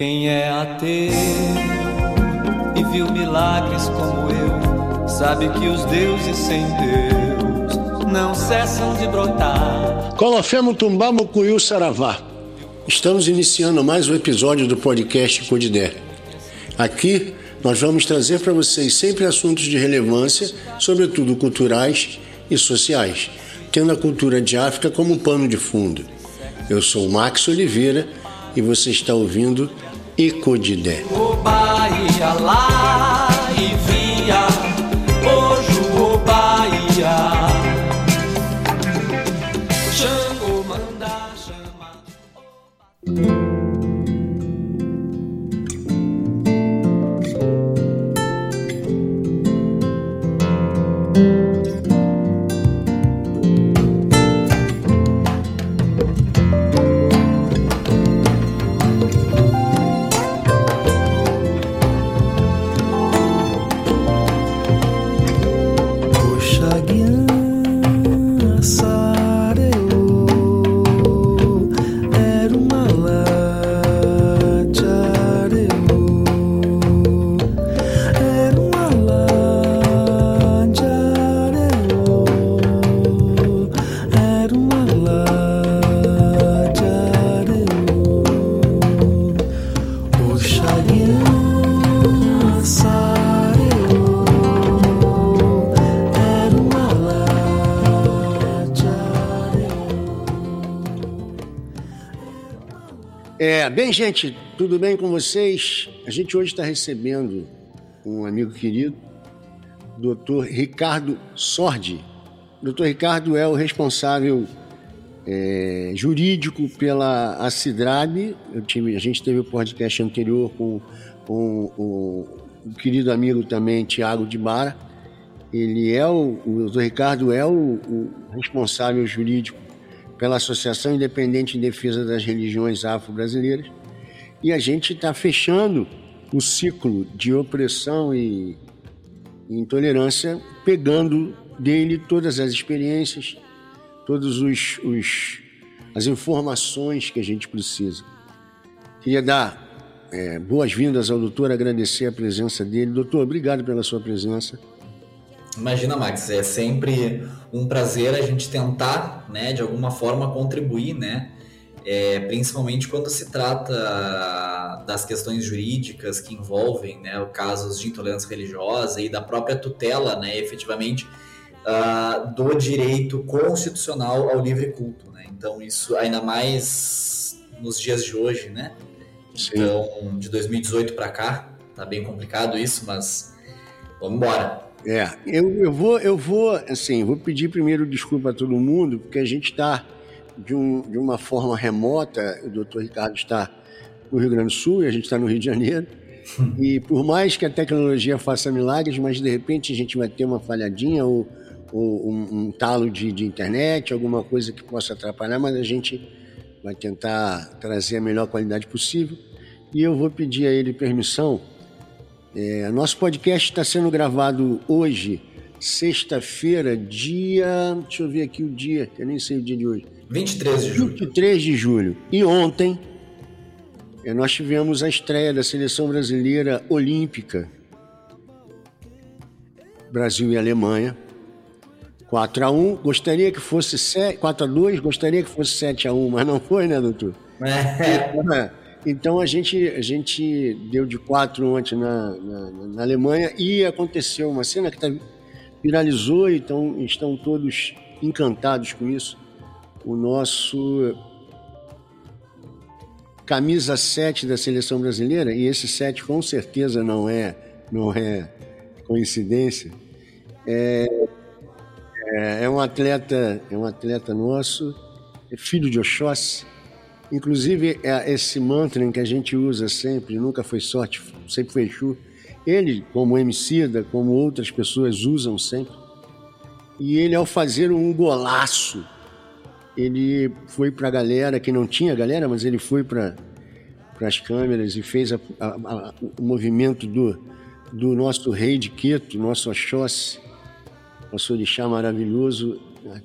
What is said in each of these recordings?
Quem é ateu e viu milagres como eu, sabe que os deuses sem Deus não cessam de brotar. Colofemo Tumbá Mucuyu Saravá. Estamos iniciando mais um episódio do podcast Codidé. Aqui nós vamos trazer para vocês sempre assuntos de relevância, sobretudo culturais e sociais, tendo a cultura de África como pano de fundo. Eu sou Max Oliveira e você está ouvindo Icodidé. O Bahia lá e via, É, bem, gente, tudo bem com vocês? A gente hoje está recebendo um amigo querido, Dr. Ricardo Sordi. Dr. Ricardo é o responsável é, jurídico pela Acidrab. Tive, a gente teve o podcast anterior com, com o, o querido amigo também, Tiago de Bara. Ele é o, o Dr. Ricardo é o, o responsável jurídico pela Associação Independente em Defesa das Religiões Afro-Brasileiras. E a gente está fechando o ciclo de opressão e intolerância, pegando dele todas as experiências, todas os, os, as informações que a gente precisa. Queria dar é, boas-vindas ao doutor, agradecer a presença dele. Doutor, obrigado pela sua presença. Imagina, Max, é sempre um prazer a gente tentar, né, de alguma forma contribuir, né, é, principalmente quando se trata das questões jurídicas que envolvem, né, casos de intolerância religiosa e da própria tutela, né, efetivamente, ah, do direito constitucional ao livre culto, né. Então isso ainda mais nos dias de hoje, né. Sim. Então, de 2018 para cá, tá bem complicado isso, mas vamos embora. É, eu, eu vou, eu vou, assim, vou pedir primeiro desculpa a todo mundo, porque a gente está de, um, de uma forma remota, o doutor Ricardo está no Rio Grande do Sul e a gente está no Rio de Janeiro. E por mais que a tecnologia faça milagres, mas de repente a gente vai ter uma falhadinha ou, ou um, um talo de, de internet, alguma coisa que possa atrapalhar, mas a gente vai tentar trazer a melhor qualidade possível. E eu vou pedir a ele permissão é, nosso podcast está sendo gravado hoje, sexta-feira, dia. Deixa eu ver aqui o dia, que eu nem sei o dia de hoje. 23 de julho. 23 de julho. E ontem é, nós tivemos a estreia da seleção brasileira olímpica. Brasil e Alemanha. 4 a 1 gostaria que fosse 7, 4 a 2 gostaria que fosse 7 a 1 mas não foi, né, doutor? É. Então a gente, a gente deu de quatro ontem na, na, na Alemanha e aconteceu uma cena que tá, viralizou, então estão todos encantados com isso. O nosso camisa 7 da seleção brasileira, e esse 7 com certeza não é, não é coincidência, é, é, é um atleta, é um atleta nosso, é filho de Oxóssi, Inclusive, é esse mantra que a gente usa sempre, nunca foi sorte, sempre foi Exu, ele, como Emicida, como outras pessoas usam sempre, e ele, ao fazer um golaço, ele foi para a galera, que não tinha galera, mas ele foi para as câmeras e fez a- a- a- o movimento do, do nosso rei de Queto, nosso Oxóssi, nosso orixá maravilhoso,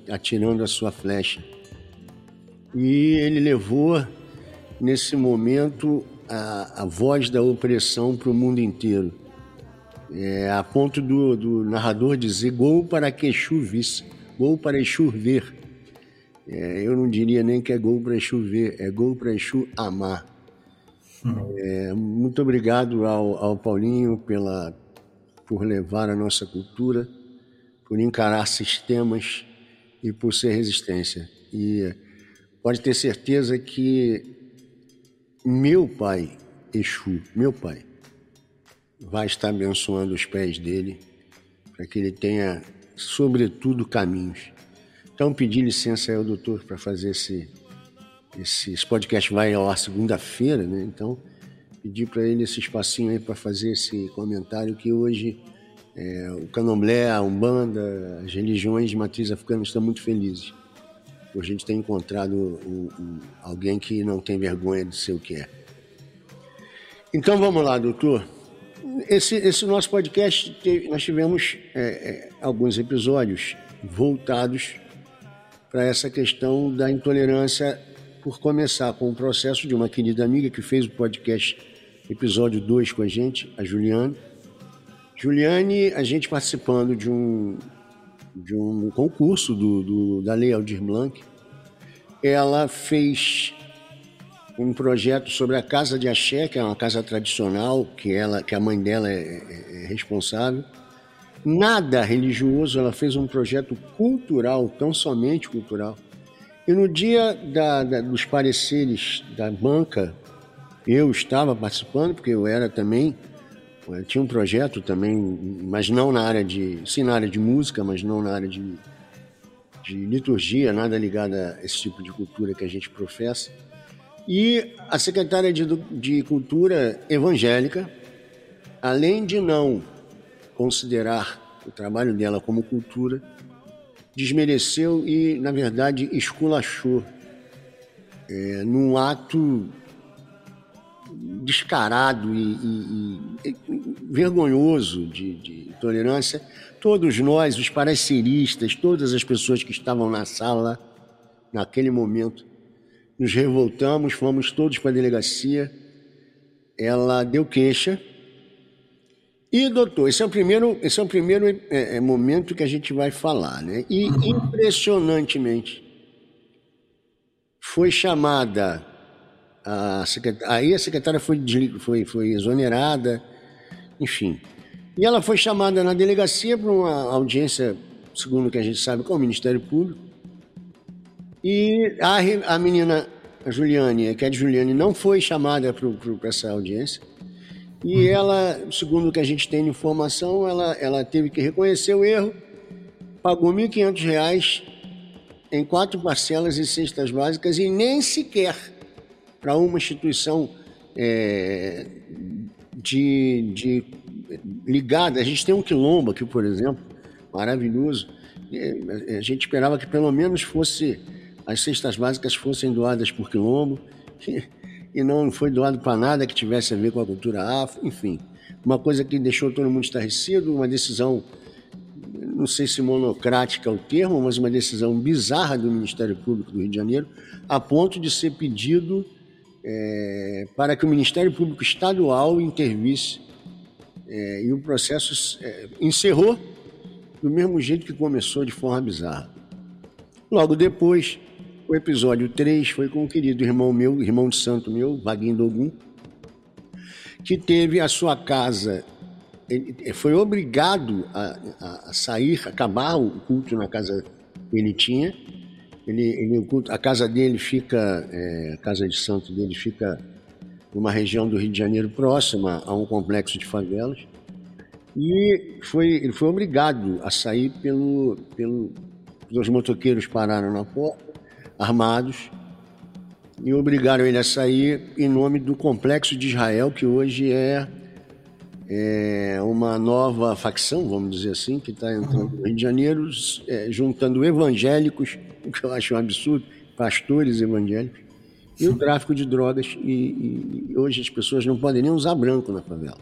atirando a sua flecha. E ele levou, nesse momento, a, a voz da opressão para o mundo inteiro. É, a ponto do, do narrador dizer gol para que Exu visse, gol para Exu ver. É, eu não diria nem que é gol para Exu ver, é gol para Exu amar. É, muito obrigado ao, ao Paulinho pela, por levar a nossa cultura, por encarar sistemas e por ser resistência. E pode ter certeza que meu pai, Exu, meu pai, vai estar abençoando os pés dele para que ele tenha, sobretudo, caminhos. Então, pedi licença ao doutor para fazer esse, esse, esse podcast vai ao ar segunda-feira, né? Então, pedi para ele esse espacinho aí para fazer esse comentário que hoje é, o candomblé, a umbanda, as religiões de matriz africana estão muito felizes. Por a gente ter encontrado um, um, alguém que não tem vergonha de ser o que é. Então vamos lá, doutor. Esse, esse nosso podcast, teve, nós tivemos é, é, alguns episódios voltados para essa questão da intolerância, por começar com o processo de uma querida amiga que fez o podcast episódio 2 com a gente, a Juliane. Juliane, a gente participando de um, de um concurso do, do, da Lei Aldir Blanc, ela fez um projeto sobre a Casa de Axé, que é uma casa tradicional, que, ela, que a mãe dela é, é, é responsável. Nada religioso, ela fez um projeto cultural, tão somente cultural. E no dia da, da, dos pareceres da banca eu estava participando, porque eu era também, eu tinha um projeto também, mas não na área de, sim na área de música, mas não na área de, de liturgia, nada ligado a esse tipo de cultura que a gente professa. E a secretária de, de Cultura evangélica, além de não considerar o trabalho dela como cultura, desmereceu e, na verdade, esculachou é, num ato descarado e, e, e vergonhoso de, de intolerância, todos nós, os pareceristas, todas as pessoas que estavam na sala naquele momento, nos revoltamos, fomos todos para a delegacia. Ela deu queixa. E, doutor, esse é o primeiro, esse é o primeiro é, é, momento que a gente vai falar, né? E, impressionantemente, foi chamada a aí a secretária foi, foi, foi exonerada, enfim. E ela foi chamada na delegacia para uma audiência, segundo o que a gente sabe, com o Ministério Público. E a, a menina, a Juliane, que é de Juliane, não foi chamada para essa audiência. E uhum. ela, segundo o que a gente tem de informação, ela, ela teve que reconhecer o erro, pagou R$ 1.500 em quatro parcelas e cestas básicas e nem sequer para uma instituição é, de, de, ligada. A gente tem um quilombo aqui, por exemplo, maravilhoso. É, a gente esperava que pelo menos fosse as cestas básicas fossem doadas por quilombo e não foi doado para nada que tivesse a ver com a cultura afro, enfim. Uma coisa que deixou todo mundo estarrecido, uma decisão, não sei se monocrática é o termo, mas uma decisão bizarra do Ministério Público do Rio de Janeiro, a ponto de ser pedido é, para que o Ministério Público Estadual intervisse é, e o processo é, encerrou do mesmo jeito que começou, de forma bizarra. Logo depois, o episódio 3 foi com o querido irmão meu, irmão de santo meu, Vaguinho Dogum, que teve a sua casa, ele foi obrigado a, a sair, acabar o culto na casa que ele tinha, ele, ele, a casa dele fica, é, a casa de santo dele fica numa região do Rio de Janeiro próxima a um complexo de favelas. E foi, ele foi obrigado a sair pelo, pelo. Os motoqueiros pararam na porta, armados, e obrigaram ele a sair em nome do Complexo de Israel, que hoje é, é uma nova facção, vamos dizer assim, que está entrando no Rio de Janeiro, é, juntando evangélicos o que eu acho um absurdo, pastores evangélicos, e o tráfico de drogas. E, e, hoje as pessoas não podem nem usar branco na favela.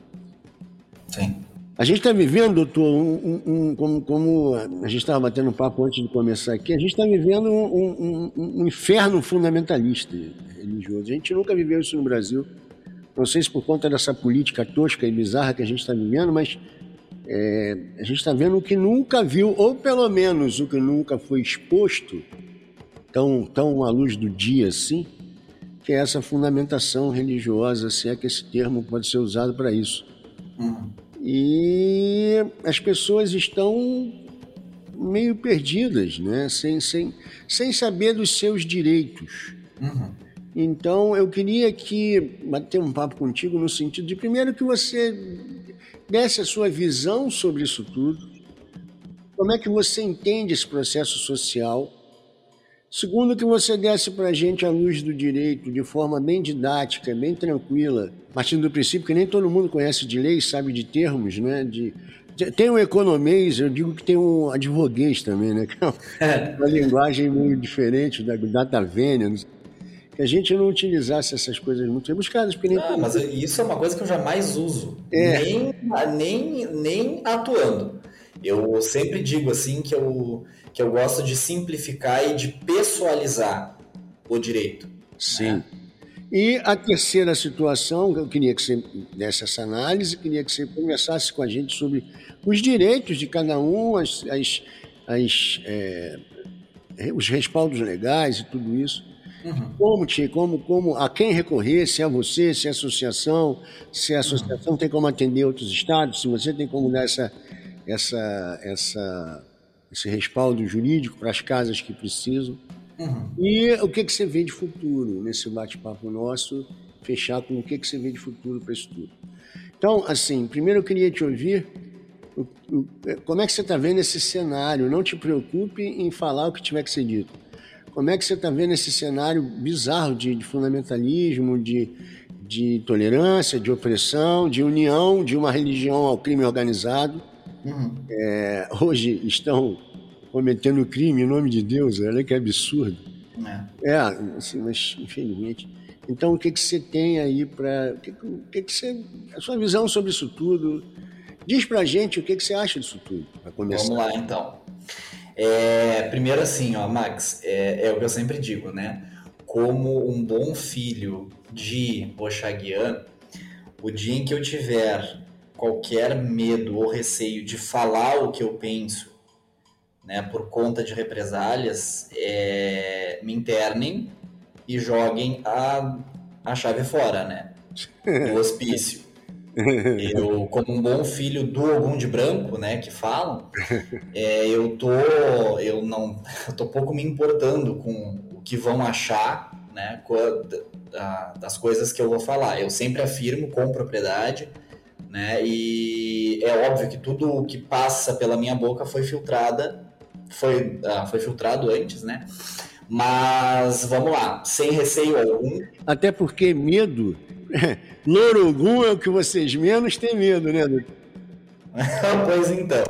Sim. A gente está vivendo, doutor, um, um, um, como, como, a gente estava batendo um papo antes de começar aqui, a gente está vivendo um, inferno fundamentalista religioso. A gente nunca viveu isso no Brasil. Não sei se por conta dessa política tosca e bizarra que a gente está vivendo, mas é, a gente está vendo o que nunca viu, ou pelo menos o que nunca foi exposto, tão, tão à luz do dia assim, que é essa fundamentação religiosa, se é que esse termo pode ser usado para isso. Uhum. E as pessoas estão meio perdidas, né? sem, sem, sem saber dos seus direitos. Uhum. Então, eu queria que bater um papo contigo no sentido de, primeiro, que você desse a sua visão sobre isso tudo, como é que você entende esse processo social. Segundo, que você desse para a gente a luz do direito de forma bem didática, bem tranquila, partindo do princípio que nem todo mundo conhece de lei, sabe de termos, né? De, tem um economês, eu digo que tem um advoguês também, né? Que é uma linguagem meio diferente da data vênia, não sei que a gente não utilizasse essas coisas muito rebuscadas. Porque nem Ah, mas isso é uma coisa que eu jamais uso. É. Nem, nem, nem atuando. Eu sempre digo assim que eu, que eu gosto de simplificar e de pessoalizar o direito. Sim. E a terceira situação, que eu queria que você desse essa análise, queria que você conversasse com a gente sobre os direitos de cada um, as, as, as, é, os respaldos legais e tudo isso. Como, te, como, como, a quem recorrer, se é você, se é a associação, se a associação tem como atender outros estados, se você tem como dar essa, essa, essa, esse respaldo jurídico para as casas que precisam. Uhum. E o que, que você vê de futuro nesse bate-papo nosso? Fechar com o que, que você vê de futuro para isso tudo. Então, assim, primeiro eu queria te ouvir. Como é que você está vendo esse cenário? Não te preocupe em falar o que tiver que ser dito. Como é que você está vendo esse cenário bizarro de, de fundamentalismo, de, de tolerância, de opressão, de união de uma religião ao crime organizado? Uhum. É, hoje estão cometendo crime em nome de Deus, olha que absurdo. É. É, assim, mas infelizmente. Então, o que, que você tem aí para. O que, que, que você. A sua visão sobre isso tudo? Diz pra gente o que, que você acha disso tudo, para começar. Vamos lá, então. É, primeiro assim, ó, Max, é, é o que eu sempre digo, né? Como um bom filho de Oxaguian, o dia em que eu tiver qualquer medo ou receio de falar o que eu penso, né, por conta de represálias, é, me internem e joguem a, a chave fora, né? Do hospício. Eu, como um bom filho do Ogum de Branco, né, que falam, é, eu tô, eu não, eu tô pouco me importando com o que vão achar, né, das coisas que eu vou falar. Eu sempre afirmo com propriedade, né, e é óbvio que tudo o que passa pela minha boca foi filtrada, foi, ah, foi filtrado antes, né, mas vamos lá, sem receio algum, Até porque medo. Lorogum é o que vocês menos têm medo, né, doutor? pois então.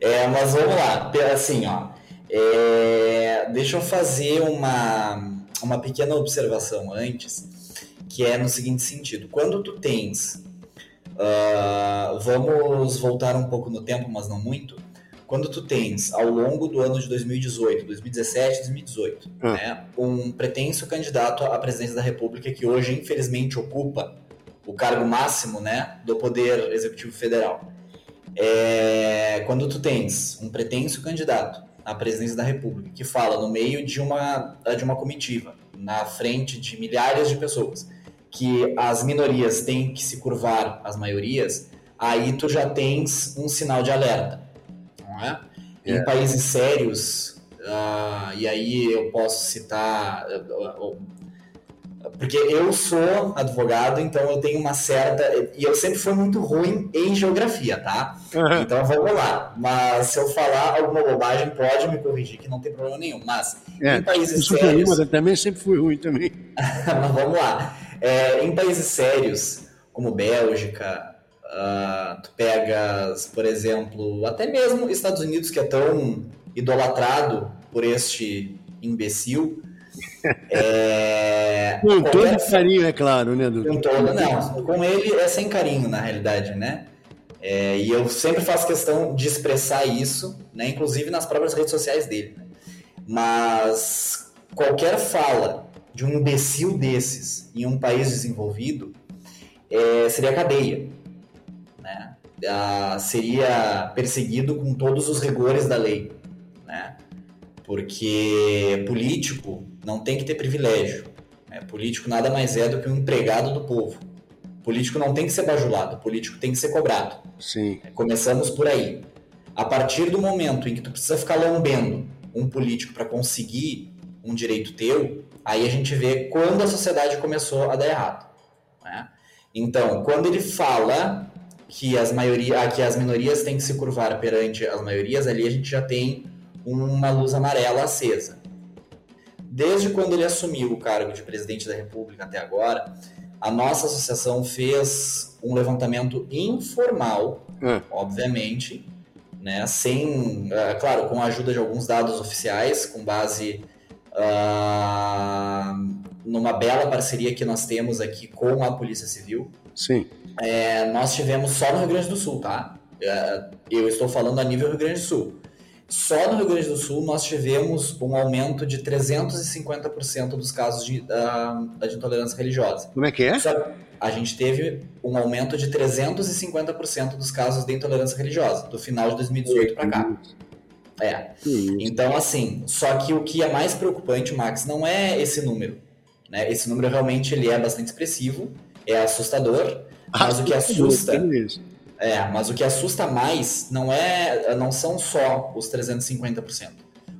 É, mas vamos lá. Assim, ó. É, deixa eu fazer uma, uma pequena observação antes, que é no seguinte sentido. Quando tu tens. ah, vamos voltar um pouco no tempo, mas não muito. Quando tu tens, ao longo do ano de 2018, 2017, 2018, Ah. né, um pretenso candidato à presidência da República que hoje, infelizmente, ocupa o cargo máximo né, do Poder Executivo Federal. É, quando tu tens um pretenso candidato à presidência da República que fala no meio de uma, de uma comitiva, na frente de milhares de pessoas, que as minorias têm que se curvar às maiorias, aí tu já tens um sinal de alerta, não é? Em É. países sérios, ah, e aí eu posso citar ah, ah, porque eu sou advogado, então eu tenho uma certa. E eu sempre fui muito ruim em geografia, tá? Então vamos lá. Mas se eu falar alguma bobagem, pode me corrigir, que não tem problema nenhum. Mas É, em países isso sérios. mas eu também sempre fui ruim também. Mas vamos lá. É, em países sérios, como Bélgica, ah, tu pegas, por exemplo, até mesmo Estados Unidos, que é tão idolatrado por este imbecil. É, Com todo carinho, é claro, né, doutor? com todo, não. Com ele é sem carinho, na realidade, né? É, e eu sempre faço questão de expressar isso, né? Inclusive nas próprias redes sociais dele. né? Mas qualquer fala de um imbecil desses em um país desenvolvido é, seria a cadeia. Ah, seria perseguido com todos os rigores da lei. Né? Porque político não tem que ter privilégio. Né? Político nada mais é do que um empregado do povo. Político não tem que ser bajulado, político tem que ser cobrado. Sim. Começamos por aí. A partir do momento em que tu precisa ficar lambendo um político para conseguir um direito teu, aí a gente vê quando a sociedade começou a dar errado. né? Então, quando ele fala que as, maioria, que as minorias têm que se curvar perante as maiorias, ali a gente já tem uma luz amarela acesa. Desde quando ele assumiu o cargo de presidente da República até agora, a nossa associação fez um levantamento informal, Ah, obviamente, né, sem, ah, claro, com a ajuda de alguns dados oficiais, com base ah, numa bela parceria que nós temos aqui com a Polícia Civil. sim. É, nós tivemos só no Rio Grande do Sul, tá? É, eu estou falando a nível Rio Grande do Sul. Só no Rio Grande do Sul nós tivemos um aumento de 350% dos casos de, da de intolerância religiosa. Como é que é? Só- a gente teve um aumento de 350% dos casos de intolerância religiosa, do final de 2018 para cá. É. Então, assim, só que o que é mais preocupante, Max, não é esse número. Né? Esse número realmente ele é bastante expressivo, é assustador, mas o que assusta, é, mas o que assusta mais não é, não são só os 350%.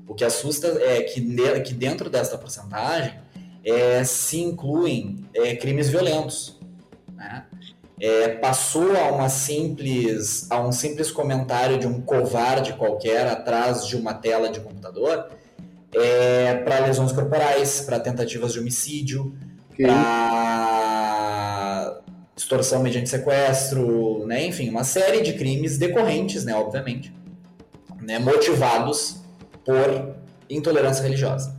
O que assusta é que, que dentro dessa porcentagem é, se incluem é, crimes violentos. né? É, passou a uma simples a um simples comentário de um covarde qualquer atrás de uma tela de computador para lesões corporais, para tentativas de homicídio, para extorsão mediante sequestro, né? enfim, uma série de crimes decorrentes, né, obviamente, né, motivados por intolerância religiosa.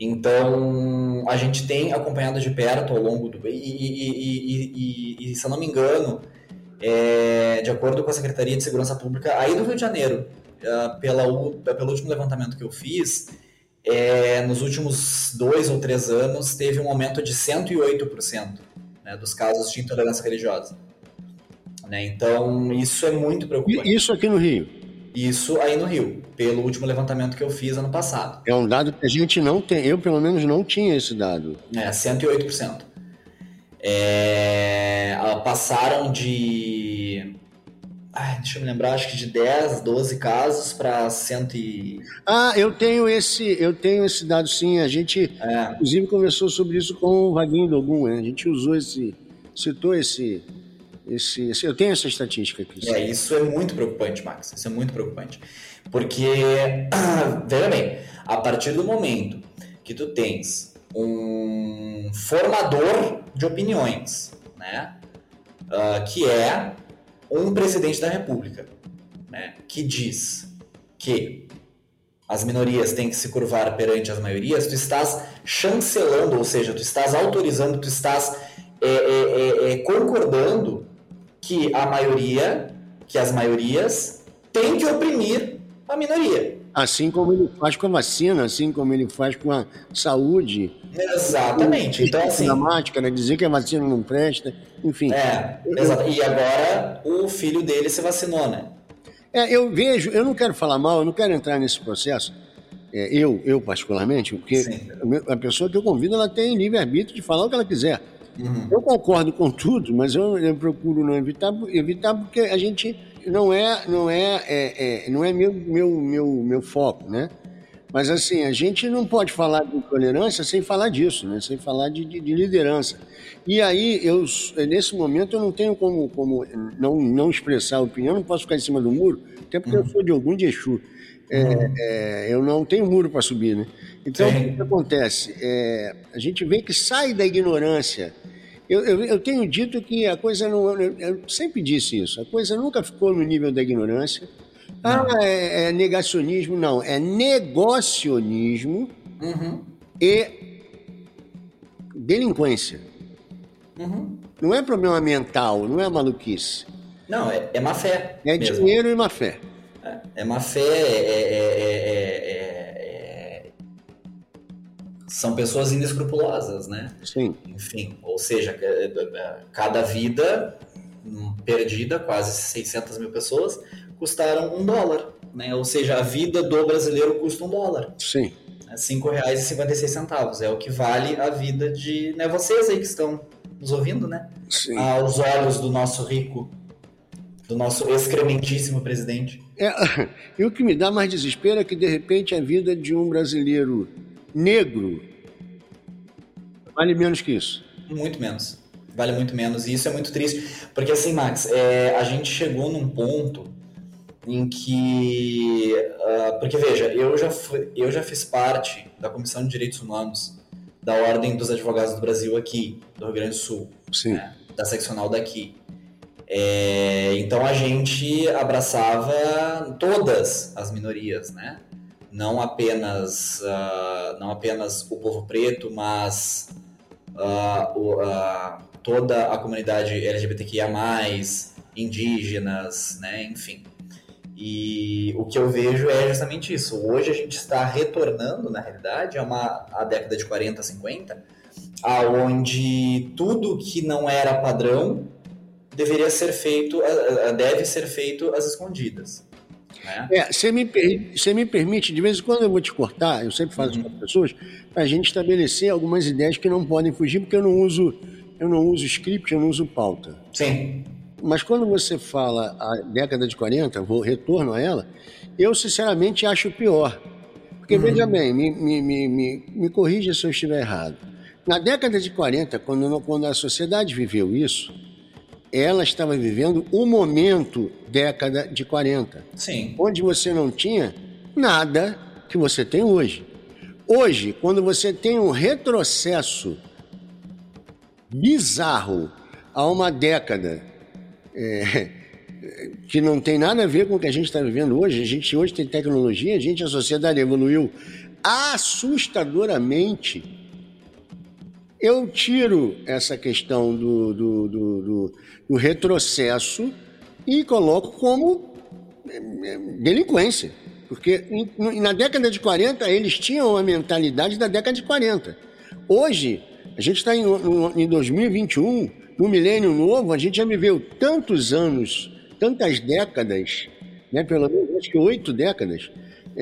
Então, a gente tem acompanhado de perto ao longo do. E, e- e- e- se eu não me engano, é, de acordo com a Secretaria de Segurança Pública aí do Rio de Janeiro, ah, pela, pelo último levantamento que eu fiz, é, nos últimos dois ou três anos, teve um aumento de 108% né, dos casos de intolerância religiosa. Né? Então, isso é muito preocupante. Isso aqui no Rio. Isso aí no Rio, pelo último levantamento que eu fiz ano passado. É um dado que a gente não tem. Eu, pelo menos, não tinha esse dado. É, 108%. É, ah, passaram de. Ai, deixa eu me lembrar, acho que de 10, 12 casos para 100 e. Ah, eu tenho esse, eu tenho esse dado sim. A gente, É, inclusive, conversou sobre isso com o Vaguinho Dogum, né? A gente usou esse, citou esse, esse, esse- eu tenho essa estatística aqui. sim. É, isso é muito preocupante, Max. Isso é muito preocupante. Porque, veja bem, a partir do momento que tu tens um formador de opiniões, né? ah, que é um presidente da República, né? Que diz que as minorias têm que se curvar perante as maiorias, tu estás chancelando, ou seja, tu estás autorizando, tu estás é, é, é, é, concordando que a maioria, que as maiorias têm que oprimir a minoria. Assim como ele faz com a vacina, assim como ele faz com a saúde. Exatamente. Então, assim, Da máscara, dizer que a vacina não presta, enfim. é, exato. E agora o filho dele se vacinou, né? É, eu vejo, eu não quero falar mal, eu não quero entrar nesse processo, é, eu, eu particularmente, porque Sim. a pessoa que eu convido, ela tem livre-arbítrio de falar o que ela quiser. Uhum. Eu concordo com tudo, mas eu, eu procuro não evitar, evitar porque a gente não é, não é, é, é, não é meu, meu, meu, meu foco, né? Mas assim, a gente não pode falar de intolerância sem falar disso, né? Sem falar de, de, de liderança. E aí, eu, nesse momento, eu não tenho como, como não, não expressar a opinião, não posso ficar em cima do muro, até porque eu sou de algum de Exu. É, é, eu não tenho muro para subir, né? Então, Sim. o que acontece? É, a gente vê que sai da ignorância. Eu, eu, eu tenho dito que a coisa não. Eu, sempre disse isso. A coisa nunca ficou no nível da ignorância. Ah, é, é negacionismo. Não, é negocionismo Uhum. e delinquência. Uhum. Não é problema mental, não é maluquice. Não, é, é má fé. É mesmo. dinheiro e má fé. É, é má fé, é, são pessoas inescrupulosas, né? Sim. Enfim, ou seja, é, é, cada vida hum, perdida, quase 600 mil pessoas, custaram um dólar, né? Ou seja, a vida do brasileiro custa um dólar. Sim. R$ 5,56 é o que vale a vida de né, vocês aí que estão nos ouvindo, né? Sim. Aos olhos do nosso rico, do nosso excrementíssimo presidente. É, e o que me dá mais desespero é que, de repente, a vida de um brasileiro negro vale menos que isso. Muito menos. Vale muito menos. E isso é muito triste. Porque assim, Max, é, a gente chegou num ponto em que. ah, porque veja, eu já, fui, eu já fiz parte da Comissão de Direitos Humanos da Ordem dos Advogados do Brasil aqui, do Rio Grande do Sul. Sim. né, da seccional daqui. É, então a gente abraçava todas as minorias, né? Não apenas, ah, não apenas o povo preto, mas o- ah, toda a comunidade LGBTQIA+, indígenas, né? Enfim. E o que eu vejo é justamente isso. Hoje a gente está retornando, na realidade, a uma a década de 40, 50, aonde tudo que não era padrão deveria ser feito, eh, eh, deve ser feito às escondidas. Né? É, você me, per- você me permite, de vez em quando eu vou te cortar, eu sempre faço isso com as pessoas, para a gente estabelecer algumas ideias que não podem fugir, porque eu não uso, eu não uso script, eu não uso pauta. Sim, Mas quando você fala a década de 40, vou retorno a ela, eu sinceramente acho pior. Porque, veja bem, me, me, me, me, me corrija se eu estiver errado. Na década de 40, quando, quando a sociedade viveu isso, ela estava vivendo o momento década de 40 sim, onde você não tinha nada que você tem hoje. Hoje, quando você tem um retrocesso bizarro a uma década é, que não tem nada a ver com o que a gente está vivendo hoje, a gente hoje tem tecnologia, a gente, a sociedade evoluiu assustadoramente. Eu tiro essa questão do, do, do, do- do retrocesso e coloco como delinquência. Porque em- no- na década de 40 eles tinham a mentalidade da década de 40. Hoje, a gente está em, em 2021, no milênio novo, a gente já viveu tantos anos, tantas décadas, né, pelo menos acho que oito décadas,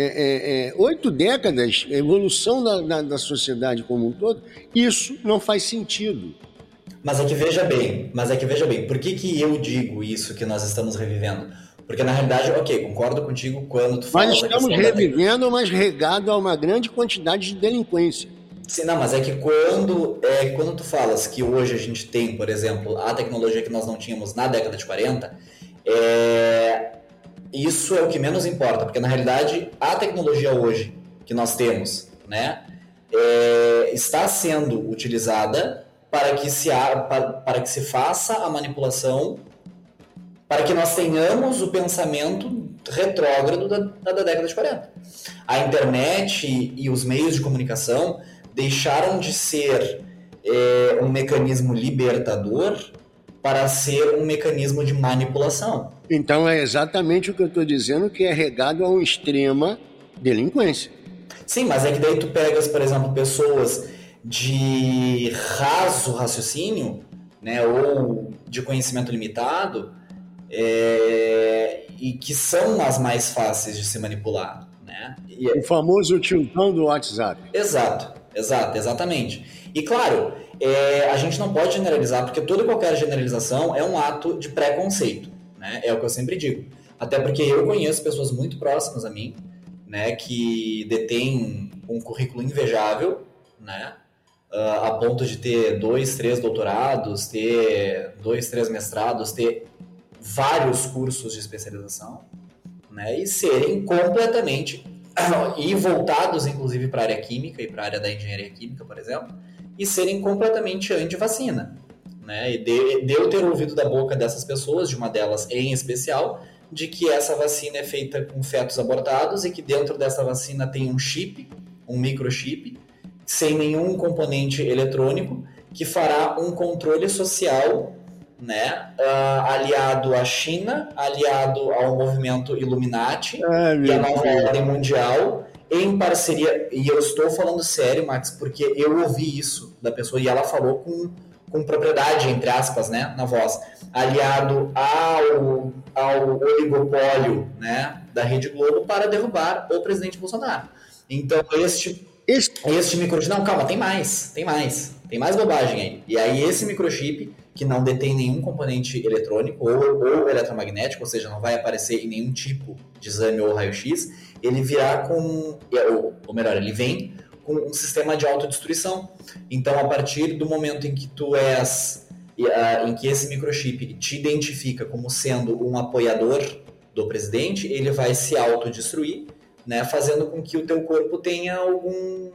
é, é, é, oito décadas, a evolução da, da, da sociedade como um todo, isso não faz sentido. Mas é que veja bem, mas é que veja bem, por que, que eu digo isso que nós estamos revivendo? Porque na realidade, ok, concordo contigo quando tu fala Nós da estamos questão da- revivendo, mas regado a uma grande quantidade de delinquência. Sim, não, mas é que quando, é, quando tu falas que hoje a gente tem, por exemplo, a tecnologia que nós não tínhamos na década de 40, é, isso é o que menos importa, porque na realidade a tecnologia hoje que nós temos, né, é, está sendo utilizada para que se a- para, para que se faça a manipulação, para que nós tenhamos o pensamento retrógrado da, da, da década de 40. A internet e, e os meios de comunicação deixaram de ser é, um mecanismo libertador para ser um mecanismo de manipulação. Então é exatamente o que eu estou dizendo, que é regado a uma extrema delinquência. Sim, mas é que daí tu pegas, por exemplo, pessoas de raso raciocínio, né, ou de conhecimento limitado, é, e que são as mais fáceis de se manipular, né? E, O famoso tiltão do WhatsApp. Exato, exato, exatamente. E claro, é, a gente não pode generalizar, porque toda e qualquer generalização é um ato de preconceito, né? É o que eu sempre digo. Até porque eu conheço pessoas muito próximas a mim, né, que detêm um currículo invejável, né? ah, a ponto de ter dois, três doutorados, ter dois, três mestrados, ter vários cursos de especialização, né? E serem completamente e voltados inclusive para a área química e para a área da engenharia química, por exemplo, e serem completamente anti-vacina. Né? E de, de eu ter ouvido da boca dessas pessoas, de uma delas em especial, de que essa vacina é feita com fetos abortados e que dentro dessa vacina tem um chip, um microchip, sem nenhum componente eletrônico, que fará um controle social né, ah, aliado à China, aliado ao movimento Illuminati, Ai, e meu nova ordem mundial em parceria, e eu estou falando sério, Max, porque eu ouvi isso da pessoa e ela falou com, com propriedade, entre aspas, né, na voz, aliado ao, ao oligopólio né, da Rede Globo para derrubar o presidente Bolsonaro. Então, este, este microchip. Não, calma, tem mais, tem mais. Tem mais bobagem aí. E aí, esse microchip, que não detém nenhum componente eletrônico ou, ou eletromagnético, ou seja, não vai aparecer em nenhum tipo de exame ou raio-x, ele virá com. Ou, ou melhor, ele vem com um sistema de autodestruição. Então, a partir do momento em que tu és. ah, Em que esse microchip te identifica como sendo um apoiador do presidente, ele vai se autodestruir, né, fazendo com que o teu corpo tenha algum,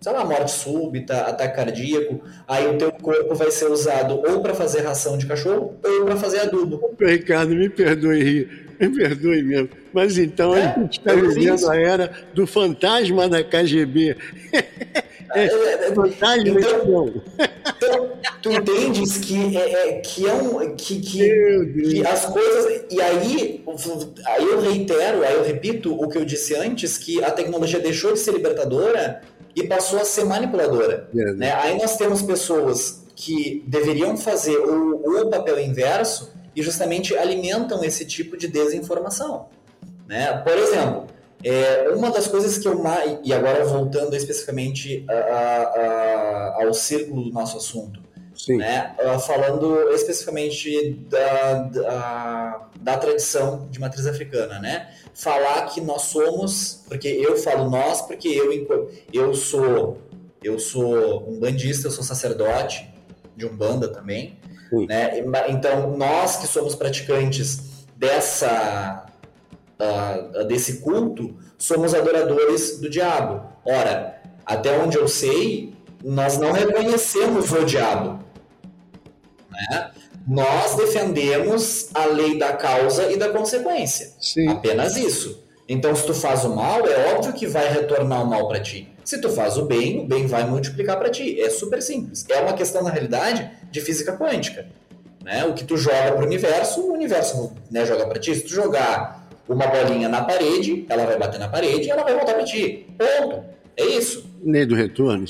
sei lá, morte súbita, ataque cardíaco. Aí o teu corpo vai ser usado ou para fazer ração de cachorro ou para fazer adubo. Ricardo, me perdoe rir, me perdoe mesmo. Mas então É, a gente está vivendo a era do fantasma da KGB. É, Fantasma Então-. Então, tu entendes que é, é- que é um que, que, que as coisas e aí aí eu reitero, aí eu repito o que eu disse antes que a tecnologia deixou de ser libertadora e passou a ser manipuladora. Né? Aí nós temos pessoas que deveriam fazer o, o papel inverso e justamente alimentam esse tipo de desinformação. Né? Por exemplo, é, uma das coisas que eu mais. E agora voltando especificamente a- a- a- ao círculo do nosso assunto, Sim. né? Ah, falando especificamente da, da, da tradição de matriz africana, né? Falar que nós somos, porque eu falo nós, porque eu, eu sou eu sou um bandista, eu sou sacerdote de umbanda também, Sim. né? Então nós que somos praticantes dessa ah, desse culto somos adoradores do diabo. Ora, até onde eu sei, nós não reconhecemos o diabo. né? Nós defendemos a lei da causa e da consequência. Sim. Apenas isso. Então, se tu faz o mal, é óbvio que vai retornar o mal para ti. Se tu faz o bem, o bem vai multiplicar para ti. É super simples. É uma questão, na realidade, de física quântica. Né? O que tu joga para o universo, o universo né, joga para ti. Se tu jogar uma bolinha na parede, ela vai bater na parede e ela vai voltar para ti. Ponto. É isso. Lei do retorno.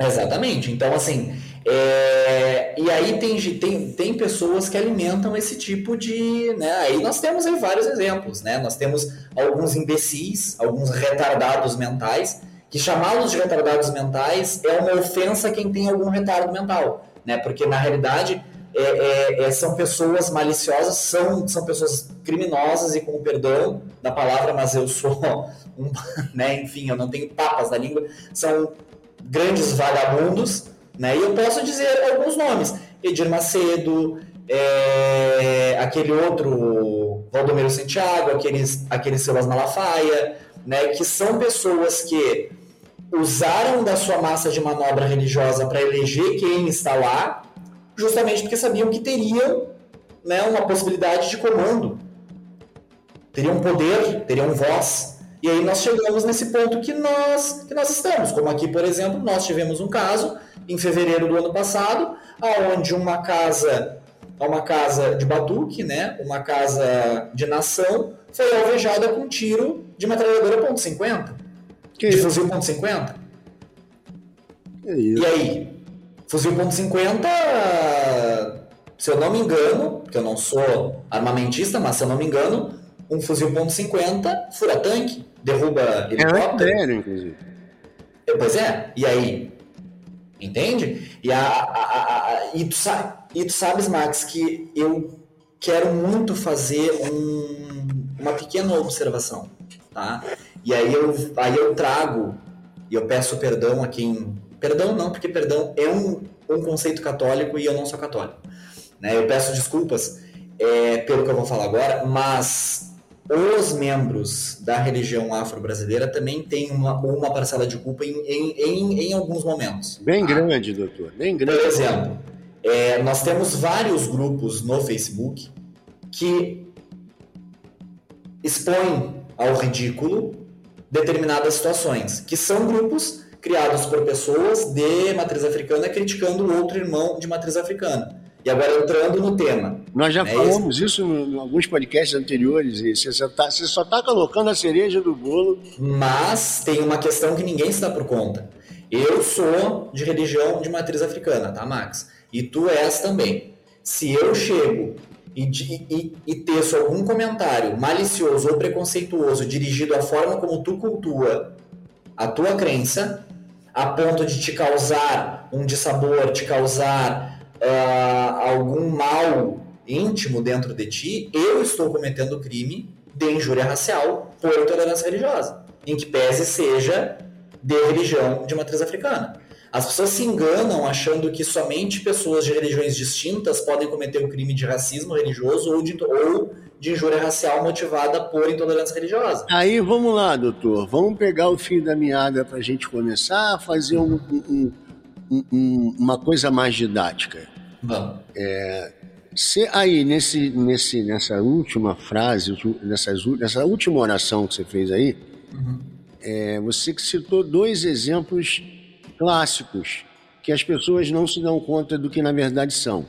Exatamente. Então, assim, é, e aí tem, tem, tem pessoas que alimentam esse tipo de. Né? Aí nós temos aí vários exemplos, né? Nós temos alguns imbecis, alguns retardados mentais, que chamá-los de retardados mentais é uma ofensa a quem tem algum retardo mental, né? Porque na realidade é, é, é, são pessoas maliciosas, são, são pessoas criminosas e com o perdão da palavra, mas eu sou um, né? Enfim, eu não tenho papas na língua, são grandes vagabundos, né? E eu posso dizer alguns nomes: Edir Macedo, é, aquele outro Valdomiro Santiago, aqueles, aquele Silas Malafaia, né? Que são pessoas que usaram da sua massa de manobra religiosa para eleger quem está lá, justamente porque sabiam que teriam né, uma possibilidade de comando, teriam poder, teriam voz. E aí nós chegamos nesse ponto que nós, que nós estamos. Como aqui, por exemplo, nós tivemos um caso em fevereiro do ano passado, aonde uma casa, uma casa de batuque, né, uma casa de nação, foi alvejada com um tiro de metralhadora .50, Que de isso? fuzil .50. Que isso? E aí, fuzil .50, se eu não me engano, porque eu não sou armamentista, mas se eu não me engano, um fuzil .50 fura tanque, derruba É helicóptero. sério, inclusive. É, Pois é, e aí? Entende? E, a, a- a- e, tu, e tu sabes, Max, que eu quero muito fazer um- uma pequena observação, tá? E aí eu, aí eu trago, e eu peço perdão a quem... Perdão não, porque perdão é um, um conceito católico e eu não sou católico. Né? Eu peço desculpas é, pelo que eu vou falar agora, mas os membros da religião afro-brasileira também têm uma, uma parcela de culpa em, em, em, em alguns momentos. Bem tá? grande, doutor. Bem Por grande. exemplo, é, nós temos vários grupos no Facebook que expõem ao ridículo determinadas situações, que são grupos criados por pessoas de matriz africana criticando o outro irmão de matriz africana. E agora entrando no tema. Nós já É falamos isso em alguns podcasts anteriores, e você só está você só tá colocando a cereja do bolo. Mas tem uma questão que ninguém se dá por conta. Eu sou de religião de matriz africana, tá, Max? E tu és também. Se eu chego e, e, e algum comentário malicioso ou preconceituoso dirigido à forma como tu cultua a tua crença, a ponto de te causar um dissabor, te causar ah, algum mal íntimo dentro de ti, eu estou cometendo crime de injúria racial por intolerância religiosa, em que pese seja de religião de matriz africana. As pessoas se enganam achando que somente pessoas de religiões distintas podem cometer o crime de racismo religioso ou de, ou de injúria racial motivada por intolerância religiosa. Aí vamos lá, doutor. Vamos pegar o fio da meada para a gente começar a fazer um- um- um- um- uma coisa mais didática. Vamos. Você aí, nesse, nesse, nessa última frase, nessas, nessa última oração que você fez aí, é, você que citou dois exemplos clássicos que as pessoas não se dão conta do que na verdade são.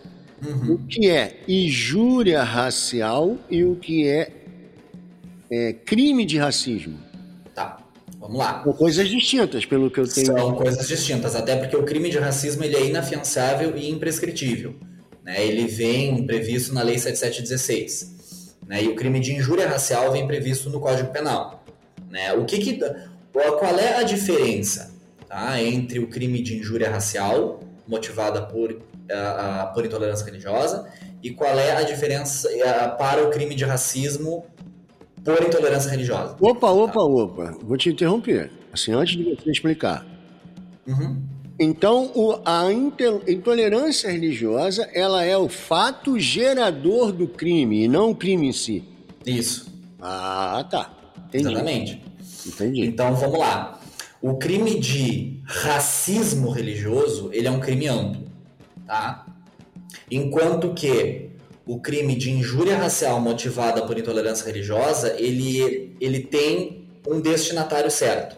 O que é injúria racial e o que é, é, crime de racismo. Tá, vamos lá. São coisas distintas, pelo que eu tenho. São coisas distintas, até porque o crime de racismo ele é inafiançável e imprescritível. Né? Ele vem previsto na Lei 7716. Né? E o crime de injúria racial vem previsto no Código Penal. Né? O que que, qual é a diferença tá? entre o crime de injúria racial, motivada por, ah, por intolerância religiosa, e qual é a diferença ah, para o crime de racismo por intolerância religiosa? Opa, opa, opa. Vou te interromper. Assim, antes de você explicar. Uhum. Então, o- a intolerância religiosa, ela é o fato gerador do crime e não o crime em si. Isso, Ah, tá. Entendi. exatamente. Entendi. Então vamos lá. O crime de racismo religioso, ele é um crime amplo, tá? Enquanto que o crime de injúria racial motivada por intolerância religiosa, ele, ele tem um destinatário certo.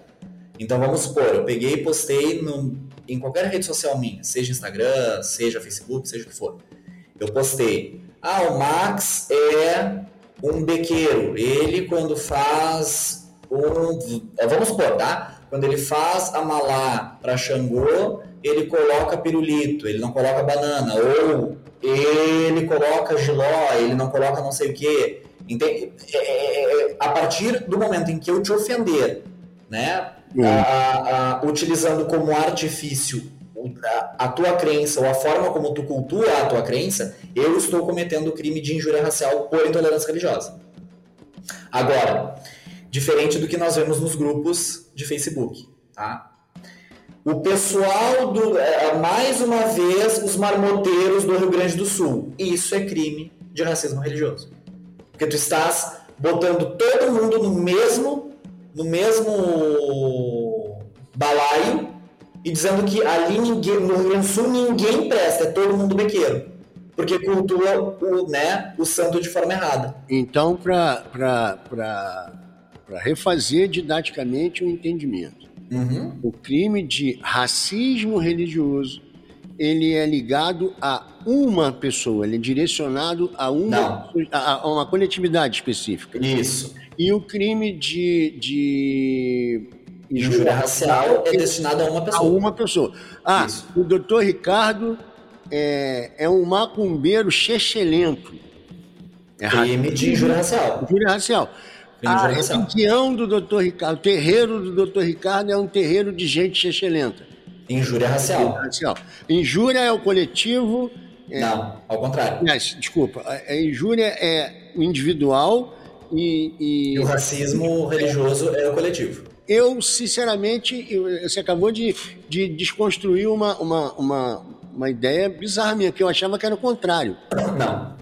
Então vamos supor, eu peguei e postei no, em qualquer rede social minha, seja Instagram, seja Facebook, seja o que for. Eu postei, ah, o Max é um bequeiro. Ele quando faz um, vamos supor, tá? Quando ele faz a malá para Xangô, ele coloca pirulito, ele não coloca banana, ou ele coloca giló, ele não coloca não sei o quê. Entende? É, é, é, a partir do momento em que eu te ofender, né, Hum. a- a- utilizando como artifício a, a tua crença ou a forma como tu cultua a tua crença, eu estou cometendo o crime de injúria racial por intolerância religiosa. Agora, diferente do que nós vemos nos grupos de Facebook, tá? O pessoal do. é, mais uma vez, os marmoteiros do Rio Grande do Sul. Isso é crime de racismo religioso. Porque tu estás botando todo mundo no mesmo. no mesmo balaio e dizendo que ali ninguém, no Rio Grande do Sul ninguém presta, é todo mundo bequeiro. Porque cultua o, né, o santo de forma errada. Então, para refazer didaticamente o entendimento, Uhum. o crime de racismo religioso ele é ligado a uma pessoa, ele é direcionado a uma, a, a uma coletividade específica. Isso. E o crime de, de Injúria racial é destinado a uma a pessoa. uma pessoa. Ah, Isso. o doutor Ricardo é, é um macumbeiro chechelento. É Crime de injúria racial. Injúria racial. A injúria racial. religião do doutor Ricardo, o terreiro do doutor Ricardo é um terreiro de gente chechelenta. Injúria racial. Racial. Injúria é o coletivo. é- Não, ao contrário. Aliás, desculpa, a, injúria é o individual e, e E o racismo religioso é o coletivo. eu, sinceramente, você acabou de, de desconstruir uma, uma, uma, uma ideia bizarra minha, que eu achava que era o contrário. Não.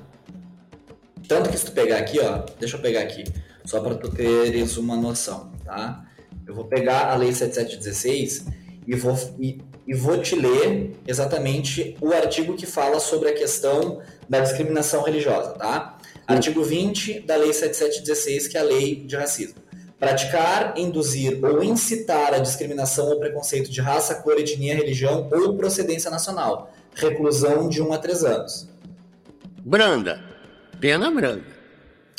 Tanto que se tu pegar aqui, ó, deixa eu pegar aqui, só para tu teres uma noção, tá? Eu vou pegar a lei 7716 e vou, e, e vou te ler exatamente o artigo que fala sobre a questão da discriminação religiosa, tá? Artigo 20 da lei 7716, que é a lei de racismo. Praticar, induzir ou incitar a discriminação ou preconceito de raça, cor, etnia, religião ou procedência nacional. Reclusão de 1 a 3 anos. branda, pena branda.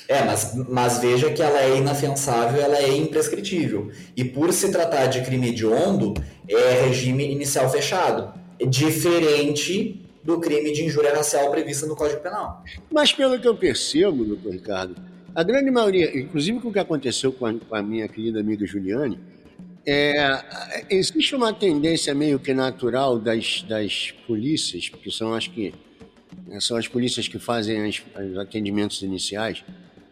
É, mas, mas veja que ela é inafiançável, ela é imprescritível. E por se tratar de crime hediondo, é regime inicial fechado. É diferente do crime de injúria racial previsto no Código Penal. Mas pelo que eu percebo, doutor Ricardo, a grande maioria, inclusive com o que aconteceu com a, com a minha querida amiga Juliane, é, existe uma tendência meio que natural das, das polícias, que são as que são as polícias que fazem os atendimentos iniciais,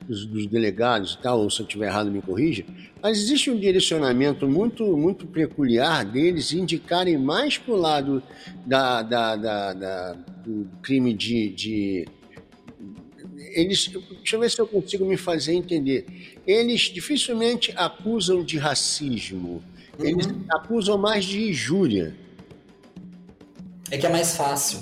dos, dos delegados e tal, ou se eu estiver errado me corrija, mas existe um direcionamento muito, muito peculiar deles indicarem mais para o lado da, da- da- da- do crime de, de eles, deixa eu ver se eu consigo me fazer entender. Eles dificilmente acusam de racismo. Eles acusam mais de injúria. É que é mais fácil.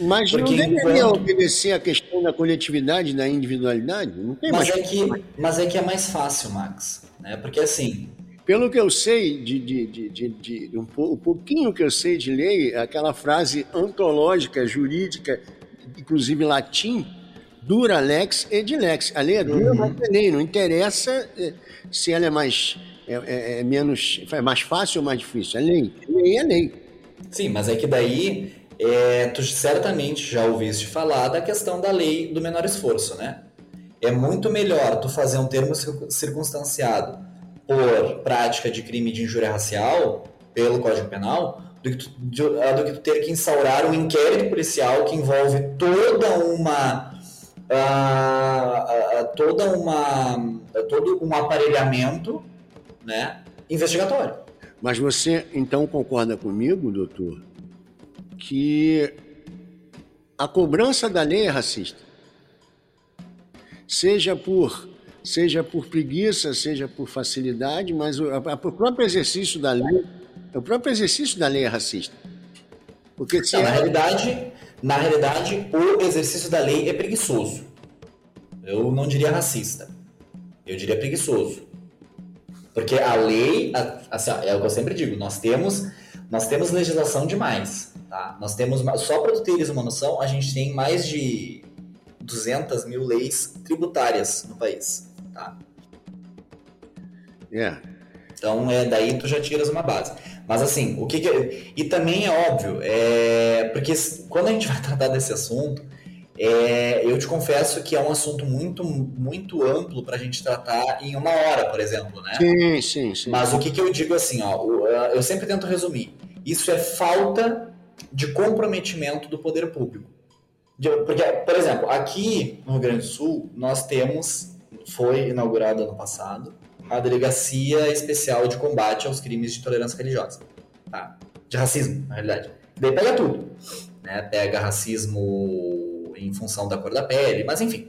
Mas Porque não deveria enquanto- obedecer à questão da coletividade, da individualidade? Não tem Mas mais. é, que, mas é que é mais fácil, Max. Né? Porque assim, Pelo que eu sei, de, de, de, de, de- um, um pouquinho que eu sei de lei, aquela frase antológica, jurídica, inclusive latim, dura lex ed lex. A lei é dura, mas é lei. Não interessa eh, se ela é mais, é, é- é menos, é mais fácil ou mais difícil. É lei. Lei é lei. sim, mas é que daí é, tu certamente já ouviste falar da questão da lei do menor esforço, né? É muito melhor tu fazer um termo cir- circunstanciado por prática de crime de injúria racial pelo Código Penal do que tu, ah, do que tu ter que instaurar um inquérito policial que envolve toda uma ah, ah, toda uma todo um aparelhamento, né, investigatório. Mas você então concorda comigo, doutor, que a cobrança da lei é racista? Seja por, seja por preguiça, seja por facilidade, mas o, a- o próprio exercício da lei, o próprio exercício da lei é racista. Porque se Não, na é- realidade, na realidade, o exercício da lei é preguiçoso. Eu não diria racista. Eu diria preguiçoso. Porque a lei, a- assim, é o que eu sempre digo, nós temos, nós temos legislação demais, tá? Nós temos, só para tu teres uma noção, a gente tem mais de 200 mil leis tributárias no país, tá? é, Então, é daí tu já tiras uma base. Mas assim, o que, que e também é óbvio, é porque quando a gente vai tratar desse assunto, é, eu te confesso que é um assunto muito muito amplo para a gente tratar em uma hora, por exemplo, né? sim, sim, sim. Mas o que, que eu digo assim, ó, o- eu sempre tento resumir. Isso é falta de comprometimento do poder público. Porque, por exemplo, aqui no Rio Grande do Sul, nós temos, foi inaugurado ano passado, a Delegacia Especial de Combate aos Crimes de Intolerância Religiosa. Tá? De racismo, na realidade. Daí pega tudo. Né? Pega racismo em função da cor da pele, mas enfim.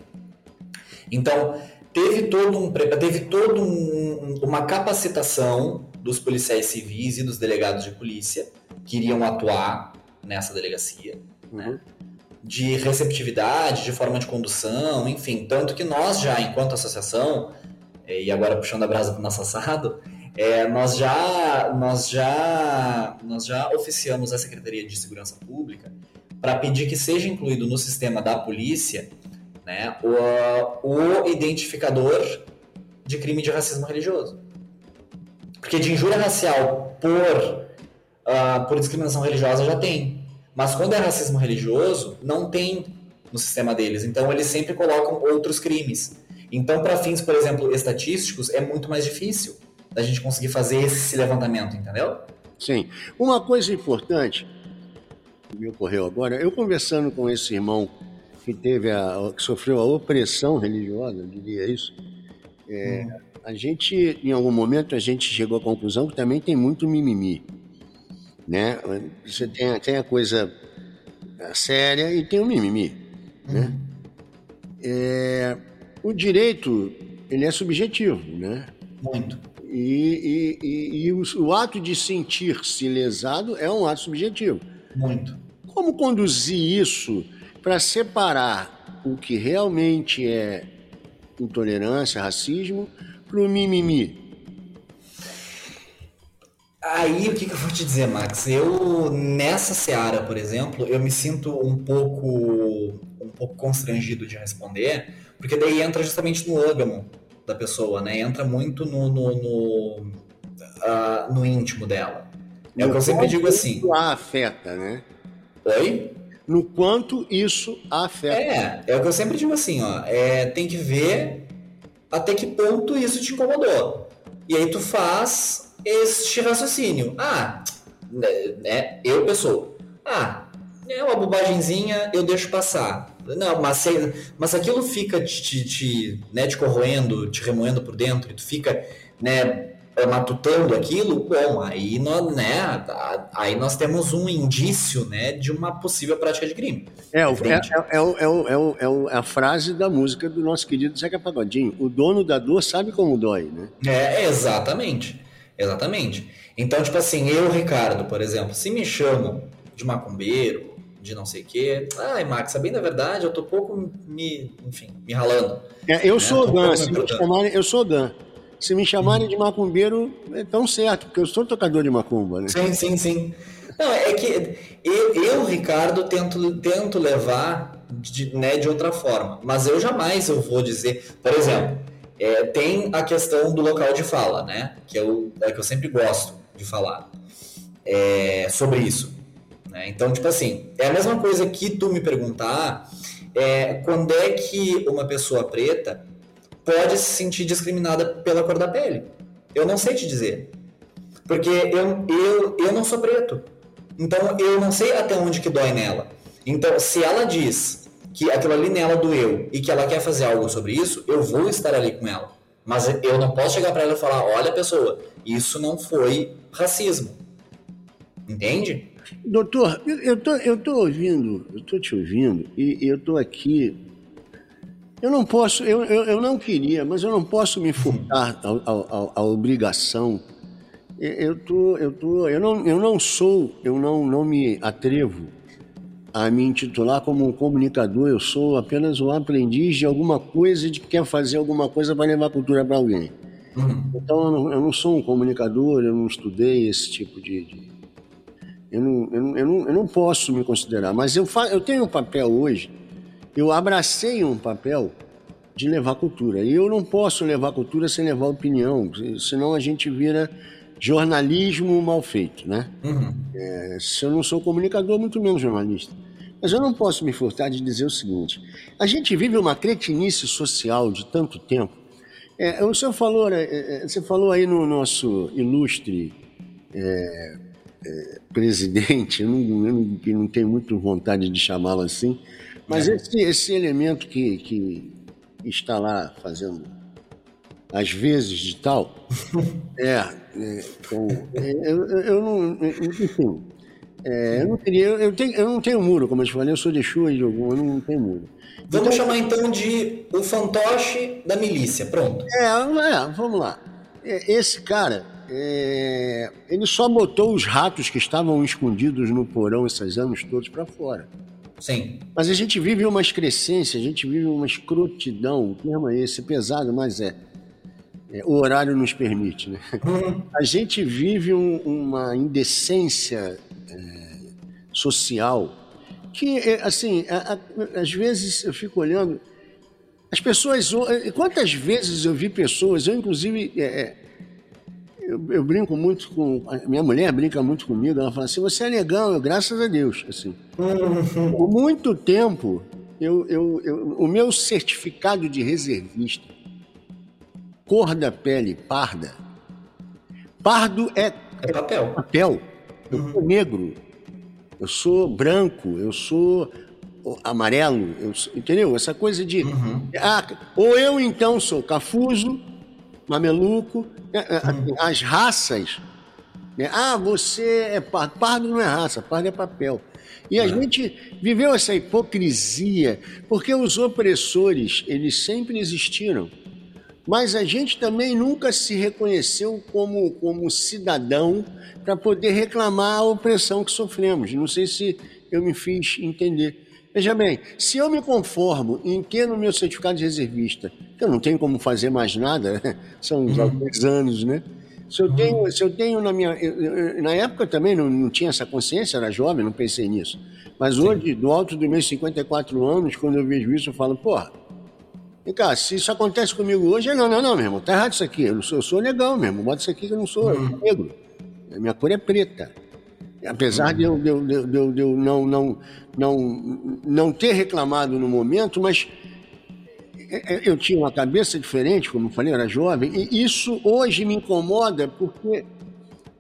Então, teve todo um teve todo um- uma capacitação dos policiais civis e dos delegados de polícia que iriam atuar nessa delegacia Uhum. de receptividade, de forma de condução, enfim, tanto que nós já, enquanto associação, eh, e agora puxando a brasa para o nosso assado, eh, nós já nós já nós já oficiamos a Secretaria de Segurança Pública para pedir que seja incluído no sistema da polícia, né, o, o identificador de crime de racismo religioso, porque de injúria racial por ah, por discriminação religiosa já tem, mas quando é racismo religioso, não tem no sistema deles. Então, eles sempre colocam outros crimes. Então, para fins, por exemplo, estatísticos, é muito mais difícil da gente conseguir fazer esse levantamento, entendeu? Sim. Uma coisa importante que me ocorreu agora, eu conversando com esse irmão que teve a, que sofreu a opressão religiosa, eu diria isso, é, a gente, em algum momento, a gente chegou à conclusão que também tem muito mimimi, né? Você tem, tem a coisa séria e tem o mimimi, né? É, o direito, ele é subjetivo, né? Muito. E, e- e- e o, o ato de sentir-se lesado é um ato subjetivo. Muito. Como conduzir isso para separar o que realmente é intolerância, racismo, para o mimimi? Aí, o que, que eu vou te dizer, Max? Eu, nessa seara, por exemplo, eu me sinto um pouco, um pouco constrangido de responder, porque daí entra justamente no âgamo da pessoa, né? Entra muito no, no, no, ah, no íntimo dela. É o que eu sempre digo assim. Isso a afeta, né? Oi? No quanto isso a afeta. É, é o que eu sempre digo assim, ó. É, tem que ver até que ponto isso te incomodou. E aí tu faz este raciocínio. Ah, né, né, eu pessoa. Ah, é uma bobagemzinha, eu deixo passar. Não, mas se, mas aquilo fica te, te, te, né, te corroendo, te remoendo por dentro, e tu fica, né, matutando aquilo, bom, aí nós, né, aí nós temos um indício, né, de uma possível prática de crime. É, é, é, é, é, é, é é a frase da música do nosso querido Zeca Pagodinho. O dono da dor sabe como dói, né? É, exatamente. Exatamente. Então, tipo assim, eu, Ricardo, por exemplo, se me chamam de macumbeiro, de não sei o quê, ai, Max, a bem da verdade, eu tô pouco me, enfim, me ralando. É, eu sou tô Dan, se me chamarem, eu sou Dan. Se me chamarem de macumbeiro, é tão certo, porque eu sou tocador de macumba, né? Sim, sim, sim. Não, é que eu, eu, Ricardo, tento, tento levar de, né, de outra forma. Mas eu jamais eu vou dizer. Por exemplo, é, tem a questão do local de fala, né? Que eu, é que eu sempre gosto de falar é, sobre isso. né? Então, tipo assim, é a mesma coisa que tu me perguntar é, quando é que uma pessoa preta pode se sentir discriminada pela cor da pele. Eu não sei te dizer. Porque eu, eu, eu não sou preto. Então eu não sei até onde que dói nela. Então, se ela diz que aquilo ali nela doeu e que ela quer fazer algo sobre isso, eu vou estar ali com ela. Mas eu não posso chegar para ela e falar: olha, pessoa, isso não foi racismo. Entende? Doutor, eu, tô, eu tô ouvindo, eu tô te ouvindo e eu tô aqui. Eu não posso, eu, eu, eu não queria, mas eu não posso me furtar à obrigação. Eu, eu tô, eu tô, eu não, eu não sou, eu não, não me atrevo a me intitular como um comunicador. Eu sou apenas um aprendiz de alguma coisa e de que quer fazer alguma coisa para levar cultura para alguém. Então eu não, eu não sou um comunicador, eu não estudei esse tipo de. de- eu, não, eu, não, eu, não, eu não posso me considerar, mas eu, fa, eu tenho um papel hoje, eu abracei um papel de levar cultura. E eu não posso levar cultura sem levar opinião, senão a gente vira jornalismo mal feito, né? É, se eu não sou comunicador, muito menos jornalista. Mas eu não posso me furtar de dizer o seguinte: a gente vive uma cretinice social de tanto tempo. É, o senhor falou, é, é, você falou aí no nosso ilustre é, é, presidente, eu não, eu não, que não tenho muito vontade de chamá-lo assim, mas esse, esse elemento que, que está lá fazendo às vezes de tal, é, é, é, eu, eu- eu não, enfim, é, eu não queria, eu, tenho, eu não tenho muro, como eu te falei, eu sou de Exu e de algum, eu não tenho muro. Vamos chamar então de o fantoche da milícia. Pronto. É, é, vamos lá. É, Esse cara, é, ele só botou os ratos que estavam escondidos no porão esses anos todos para fora. Sim. Mas a gente vive uma excrescência, a gente vive uma escrotidão, o termo é esse, pesado, mas é. É, o horário nos permite, né? A gente vive um- uma indecência é, social que, é, assim, a- a- às vezes eu fico olhando. As pessoas. é, Quantas vezes eu vi pessoas, eu inclusive. é, eu, eu brinco muito com. Minha mulher brinca muito comigo, ela fala assim: você é legal, eu, graças a Deus. Assim. Por muito tempo, eu, eu, eu- o meu certificado de reservista, cor da pele parda, pardo é É papel. papel. Eu sou negro, eu sou branco, eu sou amarelo, eu entendeu? Essa coisa de. Ah, ou eu então sou cafuso, mameluco, é, é, assim, as raças. né? Ah, você é pardo. Pardo não é raça, pardo é papel. E a gente viveu essa hipocrisia porque os opressores, eles sempre existiram. Mas a gente também nunca se reconheceu como, como cidadão para poder reclamar a opressão que sofremos. Não sei se eu me fiz entender. Veja bem, se eu me conformo em ter no meu certificado de reservista, que eu não tenho como fazer mais nada, são uns alguns anos, né? Se eu tenho, se eu tenho na minha. na época também não, não tinha essa consciência, era jovem, não pensei nisso. Mas hoje, do alto dos meus 54 anos, quando eu vejo isso, eu falo, porra, vem cá, se isso acontece comigo hoje, é não, não, não, meu irmão, tá errado isso aqui. Eu, não sou, eu sou negão mesmo, bota isso aqui que eu não sou, sou negro. A minha cor é preta. Apesar de eu, de eu- de eu- de eu- de eu não, não, não, não ter reclamado no momento, mas é, é, eu tinha uma cabeça diferente, como eu falei, eu era jovem, e isso hoje me incomoda porque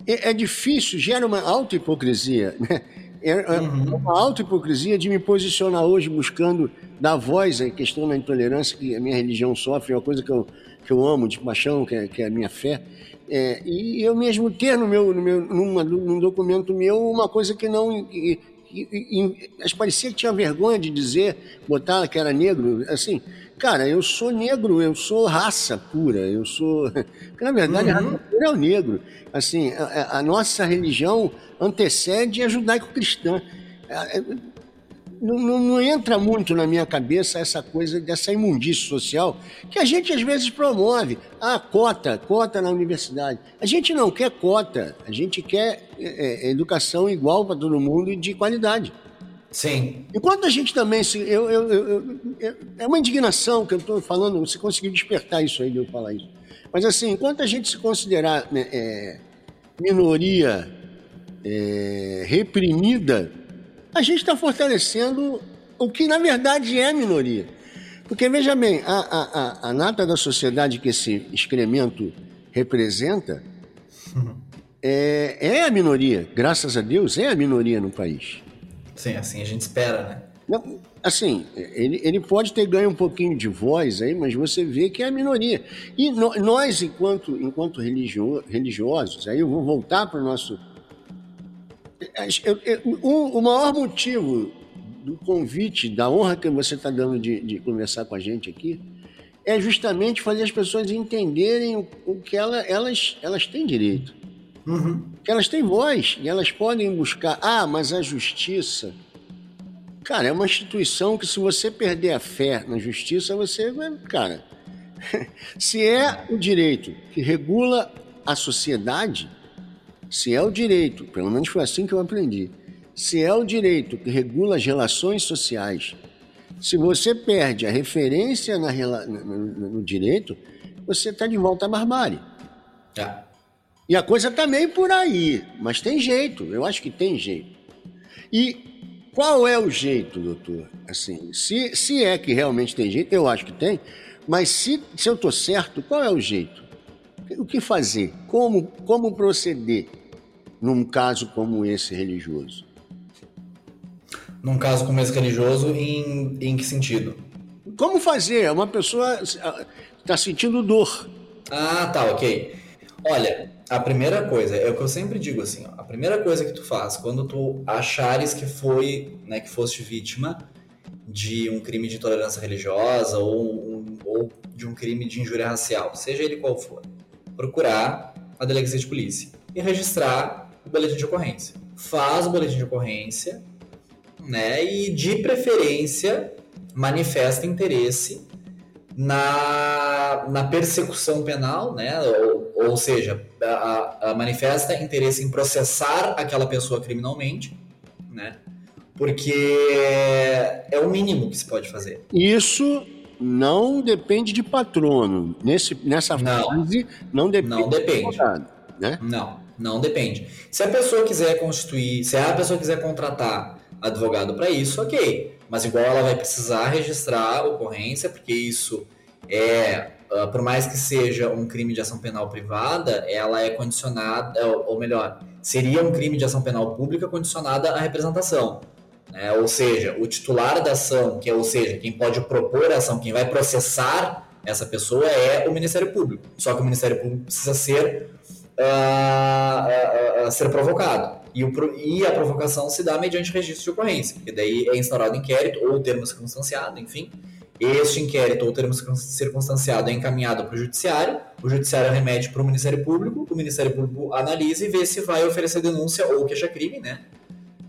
é, é difícil, gera uma auto-hipocrisia, né? É, é uma auto-hipocrisia de me posicionar hoje buscando dar voz à questão da intolerância que a minha religião sofre, é uma coisa que eu, que eu amo de paixão, que é, que é a minha fé. É, e eu mesmo ter no meu, no meu numa, num documento meu uma coisa que não. que- que- mas parecia que tinha vergonha de dizer, botar que era negro. Assim, cara, eu sou negro, eu sou raça pura, eu sou. Porque, na verdade, a raça pura é o negro. Assim, a, a- a nossa religião antecede a judaico-cristã. Não, não- não entra muito na minha cabeça essa coisa dessa imundície social que a gente às vezes promove. Ah, cota, cota na universidade. A gente não quer cota, a gente quer é, é, educação igual para todo mundo e de qualidade. Sim. Enquanto a gente também se. Eu- eu- eu- eu- é uma indignação que eu estou falando, você conseguiu despertar isso aí de eu falar isso. Mas assim, enquanto a gente se considerar né, é, minoria é, reprimida, a gente está fortalecendo o que na verdade é minoria. Porque veja bem, a, a, a, a nata da sociedade que esse excremento representa é, é a minoria, graças a Deus, é a minoria no país. Sim, assim a gente espera, né? Não, assim, ele, ele pode ter ganho um pouquinho de voz aí, mas você vê que é a minoria. E no- nós, enquanto, enquanto religio- religiosos, aí eu vou voltar para o nosso. Eu- eu- o, o maior motivo do convite, da honra que você está dando de, de conversar com a gente aqui, é justamente fazer as pessoas entenderem o, o que ela- elas, elas têm direito que elas têm voz e elas podem buscar. Ah, mas a justiça. Cara, é uma instituição que se você perder a fé na justiça, você vai. Cara, se é o direito que regula a sociedade, se é o direito, pelo menos foi assim que eu aprendi, se é o direito que regula as relações sociais, se você perde a referência na no, no- direito, você está de volta à barbárie. É. E a coisa tá meio por aí, mas tem jeito, eu acho que tem jeito. E qual é o jeito, doutor? Assim, se, se é que realmente tem jeito, eu acho que tem, mas se, se eu tô certo, qual é o jeito? O que fazer? Como, como proceder num caso como esse religioso? Num caso como esse religioso, em, em que sentido? Como fazer? Uma pessoa está sentindo dor. Ah, tá, ok. Olha, a primeira coisa, é o que eu sempre digo assim, ó, a primeira coisa que tu faz quando tu achares que foi, né, que foste vítima de um crime de intolerância religiosa ou, um- ou de um crime de injúria racial, seja ele qual for, procurar a delegacia de polícia e registrar o boletim de ocorrência. Faz o boletim de ocorrência, né, e de preferência manifesta interesse na, na persecução penal, né? Ou, ou seja, a, a- manifesta interesse em processar aquela pessoa criminalmente, né? Porque é o mínimo que se pode fazer. Isso não depende de patrono. Nesse, nessa Não. fase, não depende Não depende. advogado, né? Não, não depende. Se a pessoa quiser constituir, se a pessoa quiser contratar advogado para isso, ok. Mas igual ela vai precisar registrar a ocorrência, porque isso é, ah, por mais que seja um crime de ação penal privada, ela é condicionada, ou melhor, seria um crime de ação penal pública condicionada à representação. né? Ou seja, o titular da ação, que é, ou seja, quem pode propor a ação, quem vai processar essa pessoa é o Ministério Público. Só que o Ministério Público precisa ser ah, ser provocado. E, o e a provocação se dá mediante registro de ocorrência, porque daí é instaurado inquérito ou termo circunstanciado, enfim. Este inquérito ou termo circun- circunstanciado é encaminhado para o judiciário, o judiciário remete para o Ministério Público, o Ministério Público analisa e vê se vai oferecer denúncia ou queixa-crime, né?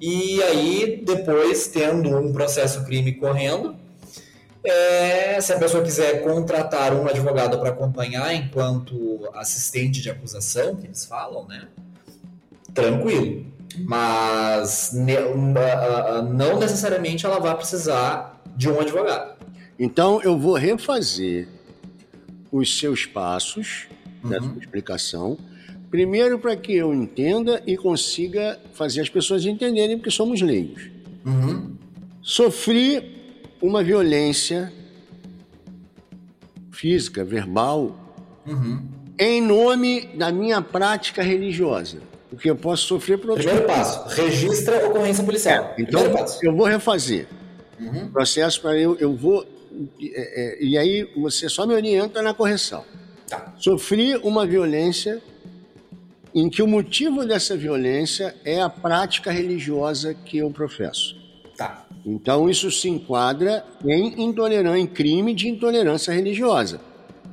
E aí, depois, tendo um processo crime correndo, É, se a pessoa quiser contratar um advogado para acompanhar enquanto assistente de acusação, que eles falam, né? Tranquilo. Mas não necessariamente ela vai precisar de um advogado. Então eu vou refazer os seus passos da Uhum. sua explicação. Primeiro para que eu entenda e consiga fazer as pessoas entenderem, porque somos leigos. Uhum. Sofri uma violência física, verbal, Uhum. em nome da minha prática religiosa. Porque eu posso sofrer por outros Primeiro passo, registra a ocorrência policial. Então, Primeiro passo. eu vou refazer. Uhum. O processo para eu, eu vou. é, é, e aí você só me orienta na correção. Tá. Sofri uma violência em que o motivo dessa violência é a prática religiosa que eu professo. Tá. Então isso se enquadra em intolerância, em crime de intolerância religiosa.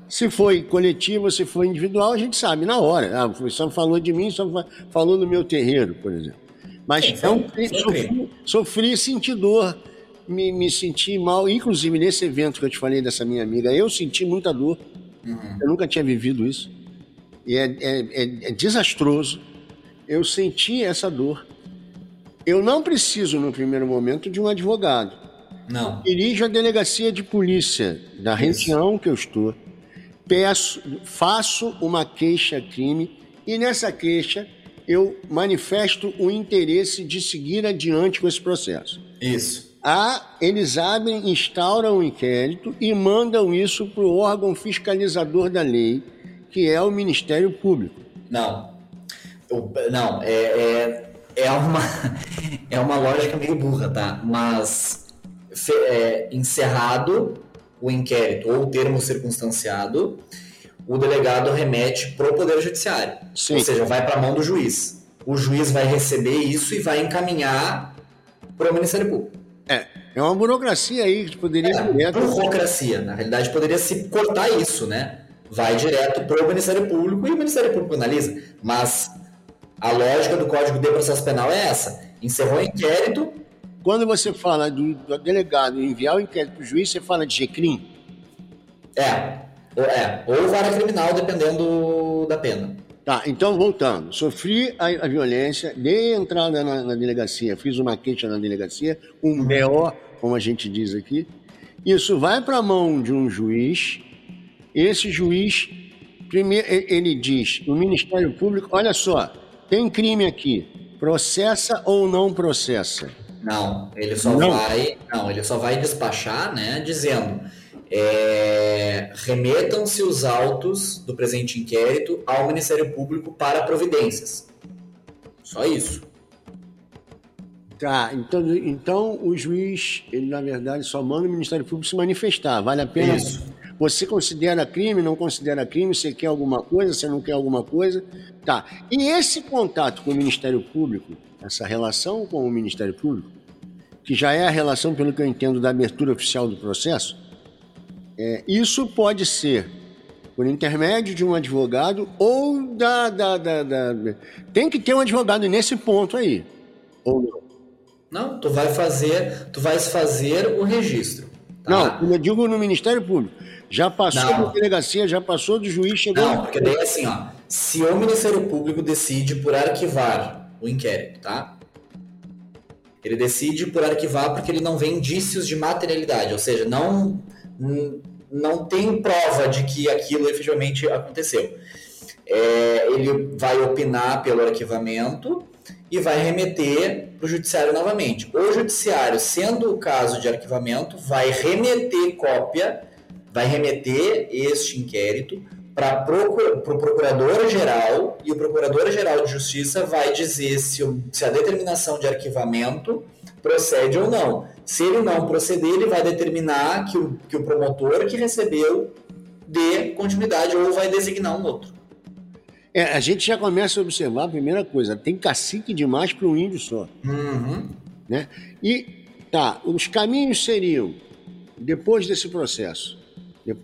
Se foi coletivo, se foi individual, a gente sabe na hora. Ah, foi- só falou de mim, só fa- falou no meu terreiro, por exemplo. Mas Sim, então, sofri, sofri, senti dor, me, me senti mal. Inclusive, nesse evento que eu te falei dessa minha amiga, eu senti muita dor. Uhum. Eu nunca tinha vivido isso. E é, é- é- é desastroso. Eu senti essa dor. Eu não preciso, no primeiro momento, de um advogado. Não. Dirijo a delegacia de polícia da região que eu estou. Peço, faço uma queixa-crime e nessa queixa eu manifesto o interesse de seguir adiante com esse processo. Isso. Ah, eles abrem, instauram um inquérito e mandam isso para o órgão fiscalizador da lei, que é o Ministério Público. Não. O- não, é, é, é, uma, é uma lógica meio burra, tá? Mas é, encerrado o inquérito ou o termo circunstanciado, o delegado remete pro Poder Judiciário. Sim. Ou seja, vai para a mão do juiz. O juiz vai receber isso e vai encaminhar para o Ministério Público. É, é uma burocracia aí que poderia É, direto. burocracia. Na realidade, poderia se cortar isso, né? Vai direto para o Ministério Público e o Ministério Público analisa. Mas a lógica do Código de Processo Penal é essa. Encerrou o inquérito, Quando você fala do, do delegado enviar o inquérito para o juiz, você fala de GCRIM. é, ou, é, ou vara criminal, dependendo da pena. Tá, então voltando. Sofri a, a violência, dei entrada na, na delegacia, fiz uma queixa na delegacia, um BO, como a gente diz aqui. Isso vai para a mão de um juiz. Esse juiz, primeiro, ele diz, o Ministério Público, olha só, tem crime aqui, processa ou não processa? Não, ele só Não. vai. Não, ele só vai despachar, né? Dizendo. é, remetam-se os autos do presente inquérito ao Ministério Público para providências. Só isso. Tá, então, então o juiz, ele na verdade só manda o Ministério Público se manifestar. Vale a pena? Isso. Você considera crime, não considera crime, você quer alguma coisa, você não quer alguma coisa? Tá. E esse contato com o Ministério Público, essa relação com o Ministério Público, que já é a relação, pelo que eu entendo, da abertura oficial do processo, é, isso pode ser por intermédio de um advogado ou da, da, da, da- Tem que ter um advogado nesse ponto aí. Ou não? Não, tu vai fazer, tu vais fazer o registro. tá? Não, eu digo no Ministério Público. Já passou Não. da delegacia, já passou do juiz, chegou. Não, porque daí é assim, ó. Se o Ministério Público decide por arquivar o inquérito, tá? Ele decide por arquivar porque ele não vê indícios de materialidade, ou seja, não não tem prova de que aquilo efetivamente aconteceu. É, ele vai opinar pelo arquivamento e vai remeter para o judiciário novamente. O judiciário, sendo o caso de arquivamento, vai remeter cópia, vai remeter este inquérito para o procurador-geral e o procurador-geral de justiça vai dizer se, se a determinação de arquivamento procede ou não. Se ele não proceder, ele vai determinar que o, que o promotor que recebeu dê continuidade ou vai designar um outro. É, a gente já começa a observar a primeira coisa, tem cacique demais para um índio só. Uhum. Né? E tá, os caminhos seriam, depois desse processo,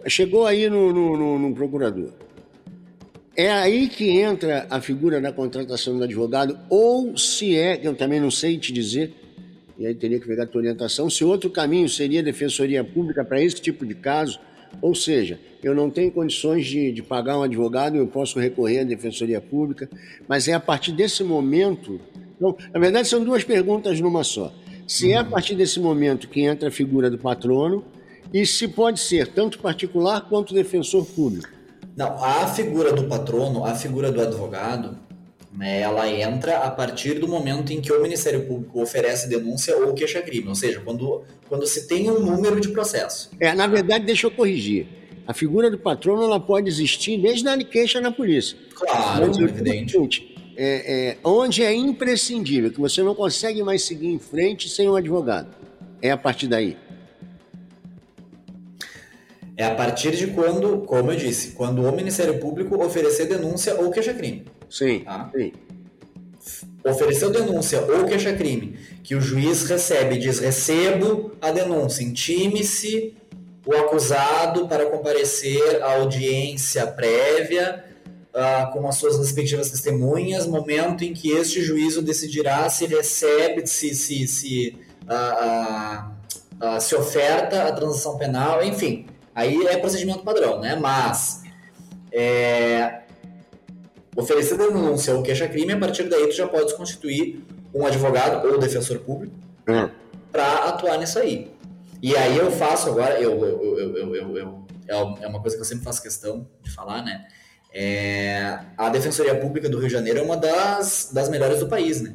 chegou aí no, no- no- no procurador. É aí que entra a figura da contratação do advogado, ou se é, que eu também não sei te dizer, e aí teria que pegar a tua orientação, se outro caminho seria defensoria pública para esse tipo de caso, ou seja, eu não tenho condições de, de pagar um advogado, eu posso recorrer à defensoria pública, mas é a partir desse momento. Não, na verdade, são duas perguntas numa só. Se é a partir desse momento que entra a figura do patrono, e se pode ser tanto particular quanto defensor público. Não, a figura do patrono, a figura do advogado, né, ela entra a partir do momento em que o Ministério Público oferece denúncia ou queixa-crime, ou seja, quando, quando se tem um número de processo. É, na verdade, deixa eu corrigir. A figura do patrono ela pode existir desde a queixa na polícia. Claro, Mas o evidente. é, é, onde é imprescindível, que você não consegue mais seguir em frente sem um advogado. É a partir daí. É a partir de quando, como eu disse, quando o Ministério Público oferecer denúncia ou queixa-crime. Sim, Tá. sim. Ofereceu denúncia ou queixa-crime, que o juiz recebe e diz: recebo a denúncia, intime-se o acusado para comparecer à audiência prévia ah, com as suas respectivas testemunhas, momento em que este juízo decidirá se recebe, se, se, se, ah, ah, se oferta a transação penal, enfim. Aí é procedimento padrão, né? Mas é, oferecer denúncia ou queixa-crime, a partir daí tu já pode constituir um advogado ou defensor público É. para atuar nisso aí. E aí eu faço agora, eu, eu, eu, eu, eu- é uma coisa que eu sempre faço questão de falar, né? É, a Defensoria Pública do Rio de Janeiro é uma das, das melhores do país, né?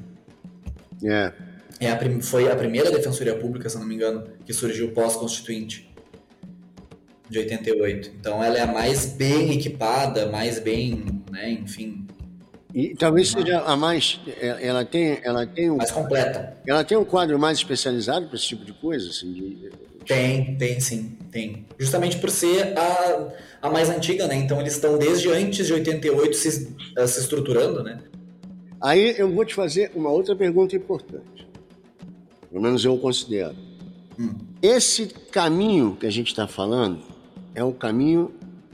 É. É a foi a primeira Defensoria Pública, se não me engano, que surgiu pós-constituinte, de 88. Então ela é a mais bem equipada, mais bem, né, enfim, E talvez seja a mais. é, Ela tem, ela tem um, mais completa. ela tem um quadro mais especializado para esse tipo de coisa, assim. de- Tem, tem sim, tem. Justamente por ser a, a mais antiga, né? Então eles estão desde antes de 88 se, eh, se estruturando, né? Aí eu vou te fazer uma outra pergunta importante. Pelo menos eu considero. Hum. Esse caminho que a gente está falando é o caminho,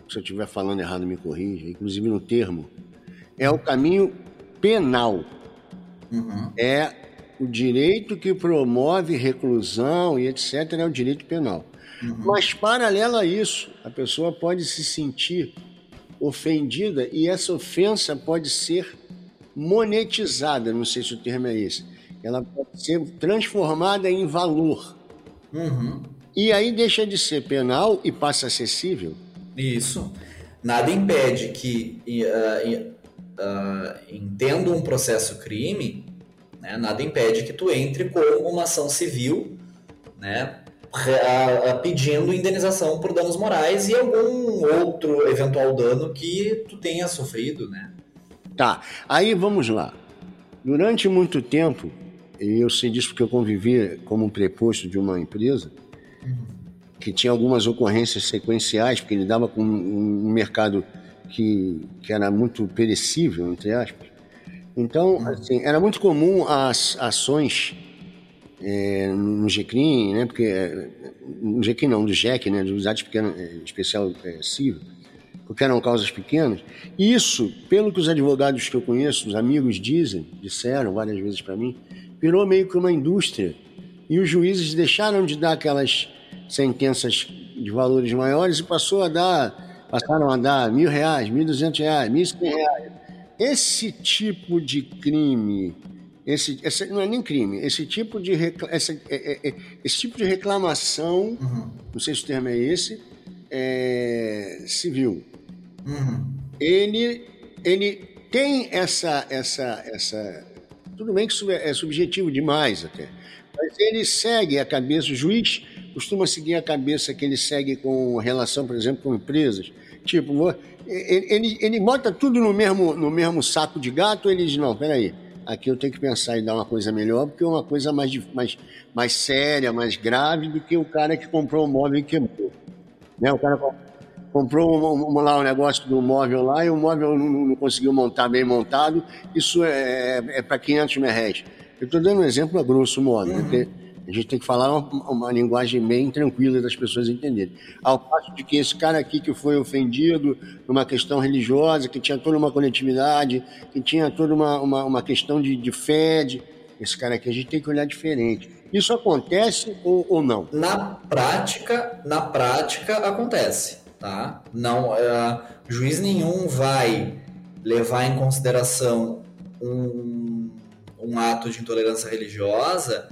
se eu estiver falando errado, me corrija, inclusive no termo, é o caminho penal. Uhum. É o direito que promove reclusão e etc. é o direito penal. Mas, paralelo a isso, a pessoa pode se sentir ofendida e essa ofensa pode ser monetizada, não sei se o termo é esse. Ela pode ser transformada em valor. Uhum. E aí deixa de ser penal e passa acessível. Isso. Nada impede que, e, ah, entendo um processo crime, né, nada impede que tu entre com uma ação civil, né, pedindo indenização por danos morais e algum outro eventual dano que tu tenha sofrido, né? Tá, aí vamos lá. Durante muito tempo, e eu sei disso porque eu convivi como preposto de uma empresa, que tinha algumas ocorrências sequenciais, porque lidava com um mercado que, que era muito perecível, entre aspas. Então, assim, era muito comum as ações é, no GCRIM, né? Porque é, no GCRIM não, do JEC, né? Do Unidade Pequena, é, Especial é, Civil, porque eram causas pequenas. E isso, pelo que os advogados que eu conheço, os amigos dizem, disseram várias vezes para mim, virou meio que uma indústria. E os juízes deixaram de dar aquelas sentenças de valores maiores e passou a dar, passaram a dar mil reais, mil duzentos reais, mil e cem reais. Esse tipo de crime, esse, esse não é nem crime, esse tipo de, recla- essa- é- é- é- esse tipo de reclamação, não sei se o termo é esse, é, civil, Uhum. ele, ele tem essa, essa, essa. Tudo bem que isso é é subjetivo demais até, mas ele segue a cabeça, o juiz costuma seguir a cabeça que ele segue com relação, por exemplo, com empresas. Tipo, ele, ele, ele bota tudo no mesmo, no mesmo saco de gato, ele diz, não, peraí, aqui eu tenho que pensar em dar uma coisa melhor, porque é uma coisa mais, mais, mais séria, mais grave do que o cara que comprou um móvel e quebrou. Né? O cara com- comprou um, um- lá um negócio do móvel lá e o móvel não, não- conseguiu montar bem montado, isso é, é para 500 mil reais. Eu estou dando um exemplo a grosso modo, né? porque a gente tem que falar uma, uma linguagem bem tranquila das pessoas entenderem. Ao passo de que esse cara aqui que foi ofendido numa questão religiosa, que tinha toda uma coletividade, que tinha toda uma, uma, uma questão de, de fé, de- esse cara aqui a gente tem que olhar diferente. Isso acontece ou, ou não? Na prática, na prática acontece, tá? Não, uh, juiz nenhum vai levar em consideração um, um ato de intolerância religiosa,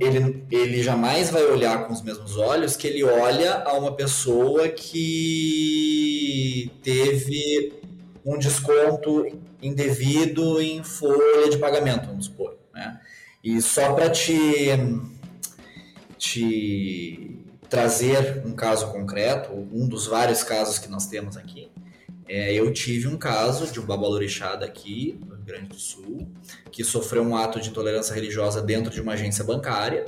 ele, ele jamais vai olhar com os mesmos olhos que ele olha a uma pessoa que teve um desconto indevido em folha de pagamento, vamos supor. Né? E só para te, te trazer um caso concreto, um dos vários casos que nós temos aqui, é, eu tive um caso de um babalorixá daqui, Grande do Sul, que sofreu um ato de intolerância religiosa dentro de uma agência bancária,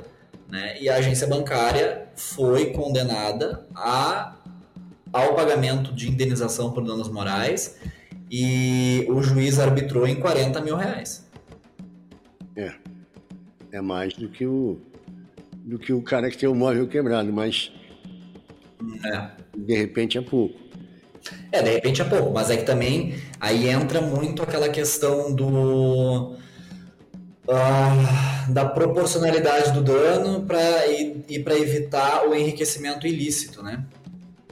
né? E a agência bancária foi condenada a, ao pagamento de indenização por danos morais e o juiz arbitrou em 40 mil reais. É. É mais do que o do que o cara que tem o móvel quebrado, mas É. de repente é pouco. É, de repente é pouco, mas é que também aí entra muito aquela questão do. ah, da proporcionalidade do dano pra, e, e para evitar o enriquecimento ilícito, né?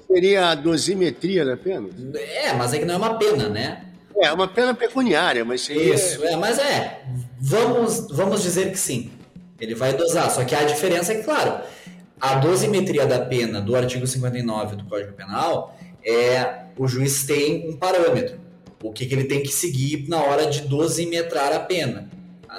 Seria a dosimetria da pena? É, mas é que não é uma pena, né? É, uma pena pecuniária, mas seria. Isso, é, mas é. Vamos, vamos dizer que sim. Ele vai dosar. Só que a diferença é que, claro, a dosimetria da pena do artigo 59 do Código Penal é o juiz tem um parâmetro. O que, que ele tem que seguir na hora de dosimetrar a pena.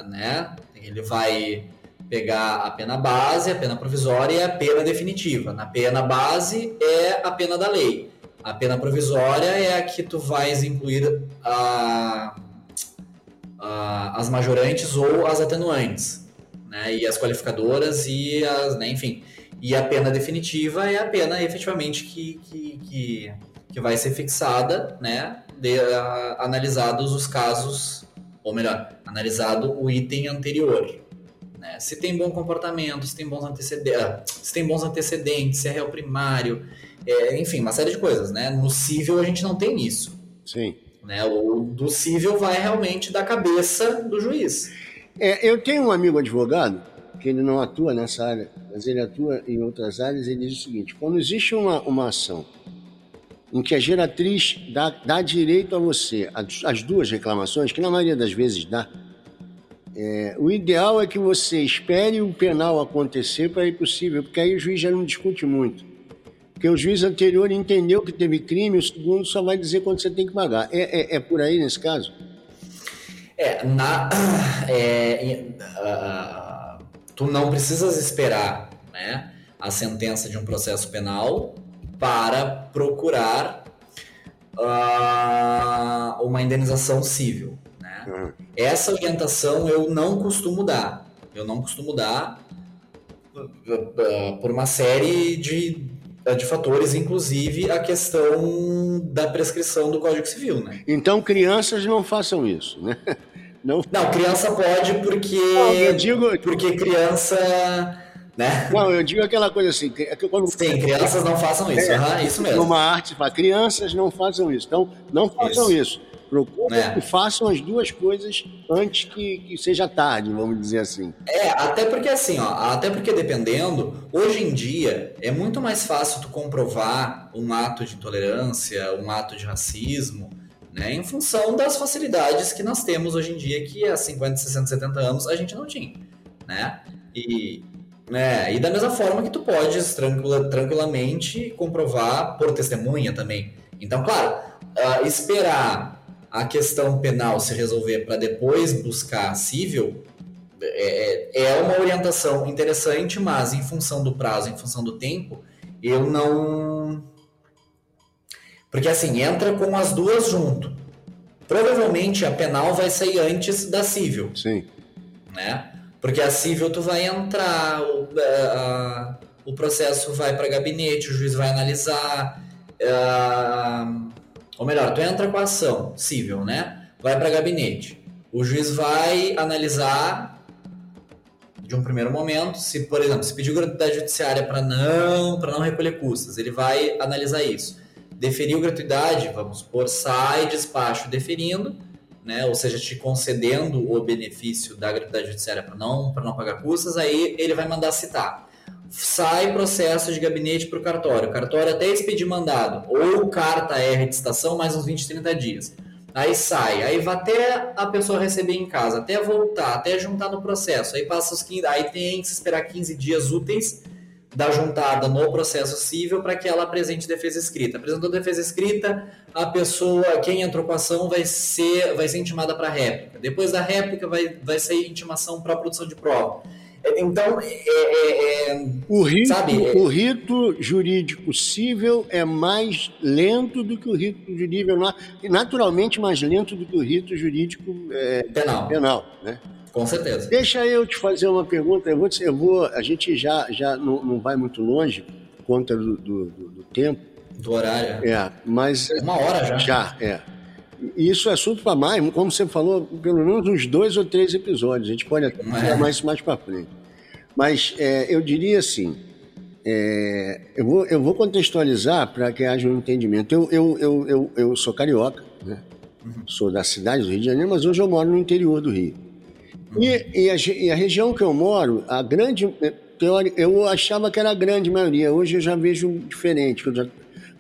Né? Ele vai pegar a pena base, a pena provisória e a pena definitiva. Na pena base é a pena da lei. A pena provisória é a que tu vais incluir a, a- as majorantes ou as atenuantes, né? E as qualificadoras e as, né, enfim. E a pena definitiva é a pena efetivamente que, que, que, que vai ser fixada, né? De, a- analisados os casos, ou melhor, analisado o item anterior. Né? Se tem bom comportamento, se tem bons antecedentes, se tem bons antecedentes, se é réu primário, é, enfim, uma série de coisas, né? No cível a gente não tem isso. Sim. Né? O do cível vai realmente da cabeça do juiz. É, eu tenho um amigo advogado, que ele não atua nessa área, mas ele atua em outras áreas, ele diz o seguinte: quando existe uma, uma ação em que a geratriz dá, dá direito a você, as, as duas reclamações, que na maioria das vezes dá, é, o ideal é que você espere o penal acontecer para ir possível, porque aí o juiz já não discute muito. Porque o juiz anterior entendeu que teve crime, o segundo só vai dizer quando você tem que pagar. É, é, é por aí nesse caso? É, na, ah, tu não precisas esperar né, a sentença de um processo penal para procurar ah, uma indenização civil. Né? Uhum. Essa orientação eu não costumo dar. Eu não costumo dar ah, por uma série de, de fatores, inclusive a questão da prescrição do Código Civil, né? Então, crianças não façam isso, né? Não, Não, criança pode porque Não, eu digo- porque criança, né? não, eu digo aquela coisa assim, que, é que quando Sim, crianças não façam isso. É, aham, isso mesmo. numa arte, fala, crianças não façam isso. Então, não façam isso. Procurem É. que façam as duas coisas antes que, que seja tarde, vamos dizer assim. É, até porque assim, ó, até porque dependendo, hoje em dia é muito mais fácil tu comprovar um ato de intolerância, um ato de racismo, né, em função das facilidades que nós temos hoje em dia que há 50, 60, 70 anos a gente não tinha, né? E né, e da mesma forma que tu podes tranquila, tranquilamente comprovar por testemunha também. Então, claro, ah, esperar a questão penal se resolver para depois buscar civil é, é uma orientação interessante, mas em função do prazo, em função do tempo, eu não. Porque assim, entra com as duas junto. Provavelmente a penal vai sair antes da civil, Sim. né? Porque a civil tu vai entrar, o, a- o processo vai para gabinete, o juiz vai analisar. ah, ou melhor, tu entra com a ação civil, né? Vai para gabinete. O juiz vai analisar de um primeiro momento, se, por exemplo, se pediu gratuidade judiciária para não, para não recolher custas, ele vai analisar isso. Deferiu gratuidade, vamos supor, sai despacho deferindo, né, ou seja, te concedendo o benefício da gratuidade judiciária para não, não pagar custas, aí ele vai mandar citar. Sai processo de gabinete para o cartório. O cartório até expedir mandado, ou carta R de estação, mais uns 20, 30 dias. Aí sai, aí vai até a pessoa receber em casa, até voltar, até juntar no processo. Aí passa os 15, aí tem que esperar 15 dias úteis da juntada no processo civil para que ela apresente defesa escrita. Apresentou defesa escrita, a pessoa, quem entrou com a ação, vai ser, vai ser intimada para réplica. Depois da réplica, vai, vai sair intimação para produção de prova. Então, é, é, é, O rito, Sabe, é- o rito jurídico civil é mais lento do que o rito jurídico, na- naturalmente mais lento do que o rito jurídico é, penal, penal, né? Com certeza. Deixa eu te fazer uma pergunta. Eu vou, eu vou a gente já, já não, não vai muito longe por conta do, do- do- tempo, Do horário. é, mas Uma hora já. já é. E Isso é assunto para mais, como você falou, pelo menos uns dois ou três episódios. A gente pode até É. falar isso mais para frente. Mas é, eu diria assim: é, eu, vou, eu vou contextualizar para que haja um entendimento. Eu, eu, eu, eu, eu sou carioca, né? sou da cidade do Rio de Janeiro, mas hoje eu moro no interior do Rio. E, e, a, e a região que eu moro, a grande. eh, Eu achava que era a grande maioria, hoje eu já vejo diferente.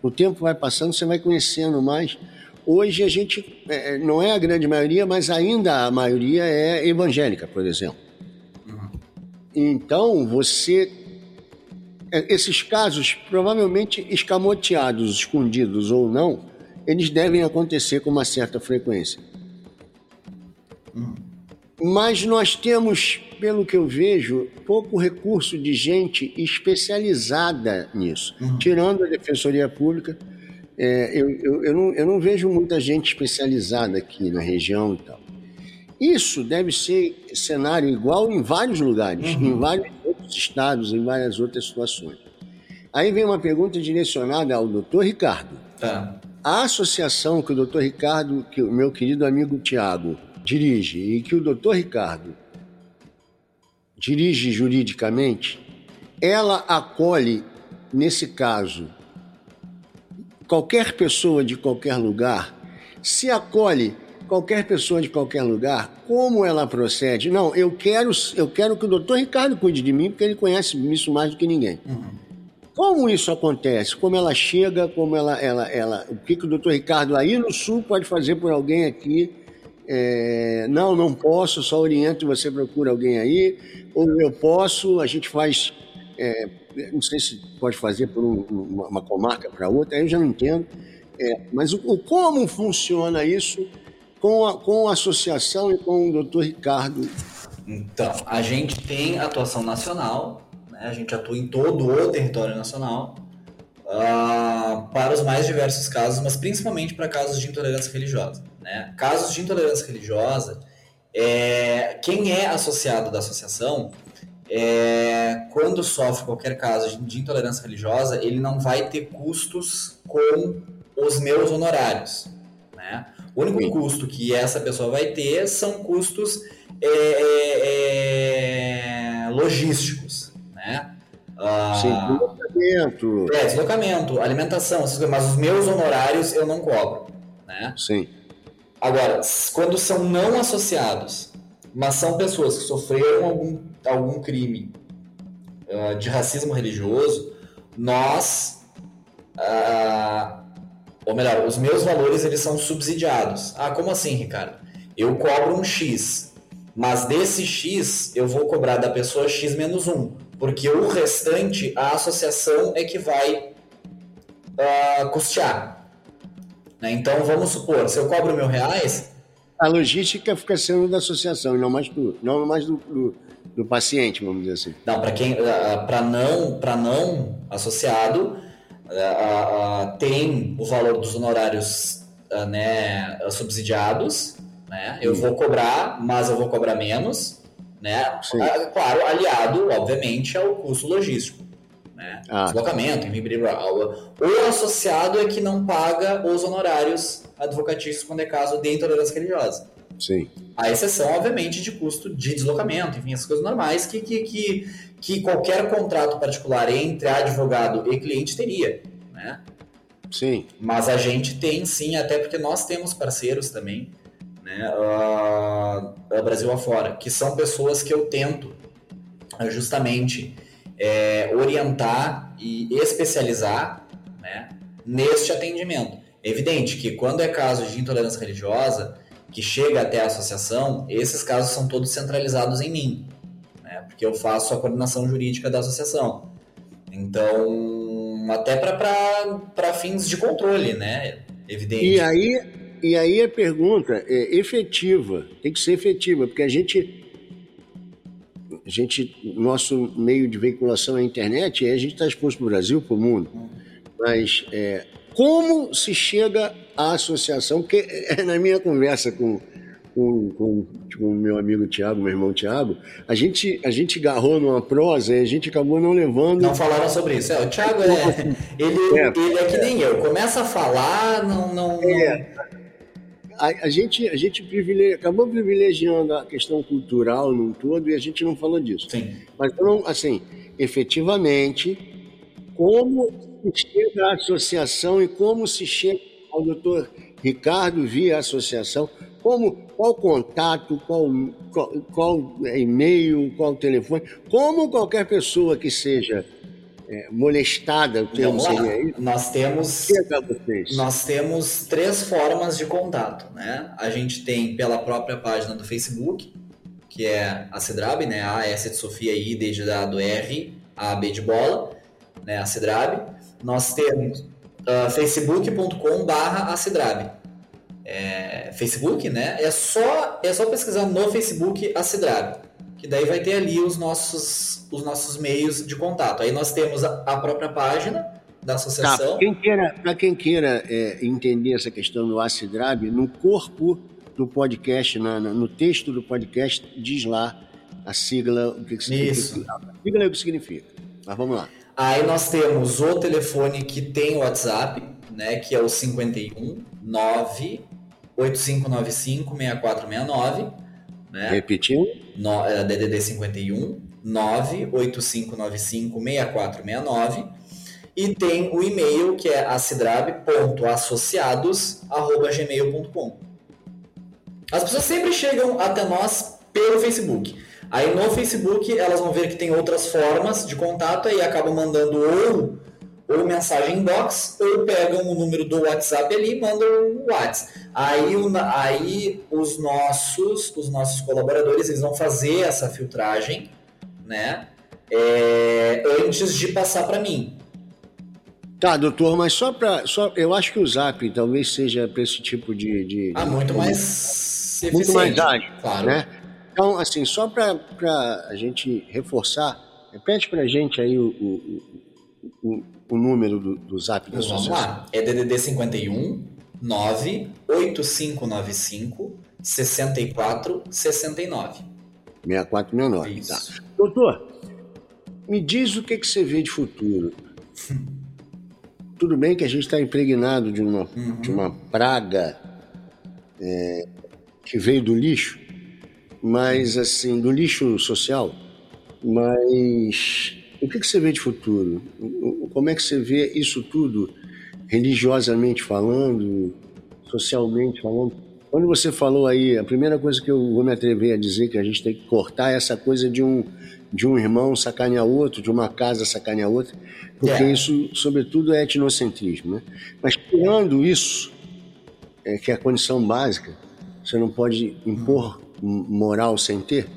o tempo vai passando, você vai conhecendo mais. Hoje a gente eh, não é a grande maioria, mas ainda a maioria é evangélica, por exemplo. Então você. eh, Esses casos, provavelmente escamoteados, escondidos ou não, eles devem acontecer com uma certa frequência. Mas nós temos, pelo que eu vejo, pouco recurso de gente especializada nisso. Tirando a Defensoria Pública, é, eu, eu, eu, não, eu não vejo muita gente especializada aqui na região e tal. Isso deve ser cenário igual em vários lugares, em vários outros estados, em várias outras situações. Aí vem uma pergunta direcionada ao doutor Ricardo. Tá. A associação que o doutor Ricardo, que o meu querido amigo Tiago dirige e que o doutor Ricardo dirige juridicamente, ela acolhe, nesse caso, qualquer pessoa de qualquer lugar, se acolhe qualquer pessoa de qualquer lugar, como ela procede? Não, eu quero, eu quero que o doutor Ricardo cuide de mim, porque ele conhece isso mais do que ninguém. Como isso acontece? Como ela chega, como ela, ela, ela, o que, que o doutor Ricardo aí no sul pode fazer por alguém aqui? É, não, não posso, só oriento e você procura alguém aí. Ou eu posso, a gente faz, é, não sei se pode fazer por um- uma, uma comarca para outra, aí eu já não entendo. É, mas o, o como funciona isso com a, com a associação e com o doutor Ricardo? Então, a gente tem atuação nacional, né? a gente atua em todo o território nacional ah, para os mais diversos casos, mas principalmente para casos de intolerância religiosa. Né? Casos de intolerância religiosa, é, quem é associado da associação, é, quando sofre qualquer caso de, intolerância religiosa, ele não vai ter custos com os meus honorários. Né? O único Sim. custo que essa pessoa vai ter são custos é, é, é, logísticos? Ah, Sim, deslocamento. é, deslocamento, alimentação, mas os meus honorários eu não cobro, né? Sim, Agora, quando são não associados, mas são pessoas que sofreram algum, algum crime ah, de racismo religioso, nós, ah, ou melhor, os meus valores eles são subsidiados. Ah, como assim, Ricardo? Eu cobro um X, mas desse X eu vou cobrar da pessoa X menos um, porque o restante a associação é que vai ah, custear. né? Então vamos supor, se eu cobro mil reais, a logística fica sendo da associação e não mais do, não mais do, do, do paciente, vamos dizer assim. Não, para quem para não para não associado ah, ah, tem o valor dos honorários ah, né, subsidiados, né? Eu vou cobrar, mas eu vou cobrar menos, né? Sim. Ah, Claro, aliado, obviamente, ao custo logístico, né? Ah. Deslocamento, enfim, blá, blá, blá. o associado é que não paga os honorários advocatícios quando é caso de intolerância religiosa. Sim. A exceção, obviamente, de custo de deslocamento, enfim, essas coisas normais que, que, que, que qualquer contrato particular entre advogado e cliente teria, né? Sim. Mas a gente tem sim, até porque nós temos parceiros também, né? uh, Brasil afora, que são pessoas que eu tento uh, justamente é, orientar e especializar né, neste atendimento. É evidente que quando é caso de intolerância religiosa, que chega até a associação, esses casos são todos centralizados em mim, né, porque eu faço a coordenação jurídica da associação. Então, até para fins de controle, né? Evidente. E aí, e aí a pergunta é efetiva, tem que ser efetiva, porque a gente, a gente nosso meio de veiculação é a internet, e a gente está exposto para o Brasil, para o mundo. Mas é, como se chega à associação? Que é na minha conversa com com, com, com o meu amigo Tiago, meu irmão Tiago, a gente, a gente garrou numa prosa e a gente acabou não levando. Não falaram sobre isso. É, o Tiago é, ele, é, ele é que nem eu. Começa a falar, não. não, é. A, a, gente, a gente privilegi, acabou privilegiando a questão cultural num todo e a gente não falou disso. Sim. Mas, então, assim, efetivamente, como se chega à associação e como se chega ao doutor Ricardo via associação, como, qual contato, qual, qual, qual e-mail, qual telefone, como qualquer pessoa que seja é, molestada, o termo seria isso, nós temos, nós temos três formas de contato, né? A gente tem pela própria página do Facebook, que é a Cedrab, né? A S de Sofia I, D de dado R, A, B de bola, né? A Cedrab. Nós temos uh, facebook.com barra a Cedrab é, Facebook, né? É só, é só pesquisar no Facebook a Cidrab, que daí vai ter ali os nossos, os nossos meios de contato. Aí nós temos a, a própria página da associação. Tá, para quem queira, pra quem queira é, entender essa questão do Acidrab, no corpo do podcast, na, na, no texto do podcast, diz lá a sigla, o que, que significa. A sigla é o que significa. Mas vamos lá. Aí nós temos o telefone que tem o WhatsApp, né, que é o 51 9 8595-6469. Né? Repetindo? No, é, DDD 51 98595-6469. E tem o e-mail que é acidrab.associados.gmail.com. As pessoas sempre chegam até nós pelo Facebook. Aí no Facebook elas vão ver que tem outras formas de contato e acabam mandando ou ou mensagem inbox, ou pegam o número do WhatsApp ali e mandam o WhatsApp. Aí, aí os nossos os nossos colaboradores eles vão fazer essa filtragem, né? É, antes de passar para mim. Tá, doutor, mas só para. Só, eu acho que o Zap talvez seja para esse tipo de. de ah, muito mais. Muito mais ágil. Claro. Né? Então, assim, só para a gente reforçar, repete para a gente aí o, o, o, o número do, do zap da? Vamos lá. É DDD 51 98595 6469. 6469. Isso. Tá. Doutor, me diz o que, que você vê de futuro. Tudo bem que a gente está impregnado de uma, uhum. de uma praga é, que veio do lixo, mas assim, do lixo social, mas o que, que você vê de futuro? Como é que você vê isso tudo, religiosamente falando, socialmente falando? Quando você falou aí, a primeira coisa que eu vou me atrever a dizer que a gente tem que cortar é essa coisa de um, de um irmão sacanear outro, de uma casa sacanear outra, porque é. isso, sobretudo, é etnocentrismo. Né? Mas tirando isso, é, que é a condição básica, você não pode impor moral sem ter,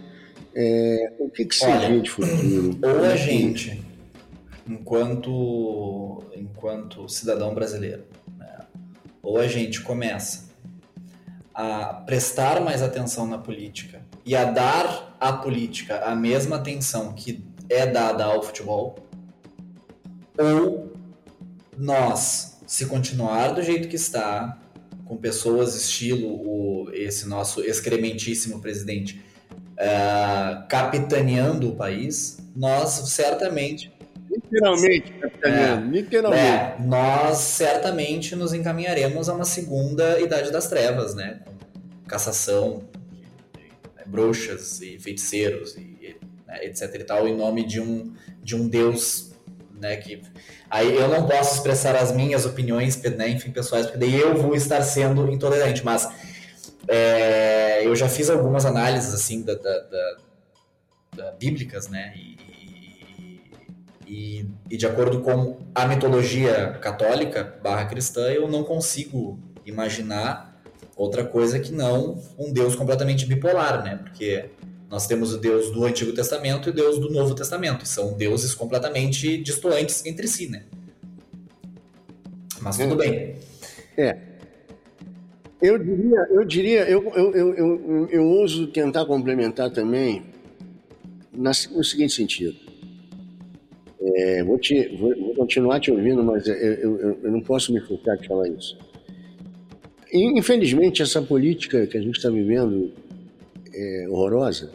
é, o que, que você Olha, vê de futuro? Ou a gente, enquanto, enquanto cidadão brasileiro, né, ou a gente começa a prestar mais atenção na política e a dar à política a mesma atenção que é dada ao futebol, ou nós, se continuar do jeito que está, com pessoas estilo o, esse nosso excrementíssimo presidente, uh, capitaneando o país, nós certamente. Literalmente, capitaneando, é, literalmente. É, nós certamente nos encaminharemos a uma segunda Idade das Trevas, né? Com cassação de, bruxas e feiticeiros e né, etc e tal, em nome de um, de um deus né, que aí eu não posso expressar as minhas opiniões, né, enfim, pessoais, porque daí eu vou estar sendo intolerante, mas é, eu já fiz algumas análises assim da, da, da, da bíblicas, né? E, e, e, de acordo com a mitologia católica barra cristã, eu não consigo imaginar outra coisa que não um Deus completamente bipolar, né? Porque nós temos o Deus do Antigo Testamento e o Deus do Novo Testamento. São deuses completamente distantes entre si, né? Mas tudo bem. É. Eu diria, eu diria, eu, eu, eu, eu, eu ouso tentar complementar também no seguinte sentido. É, vou, te, vou, vou, continuar te ouvindo, mas eu, eu, eu não posso me furtar de falar isso. Infelizmente, essa política que a gente está vivendo é, horrorosa,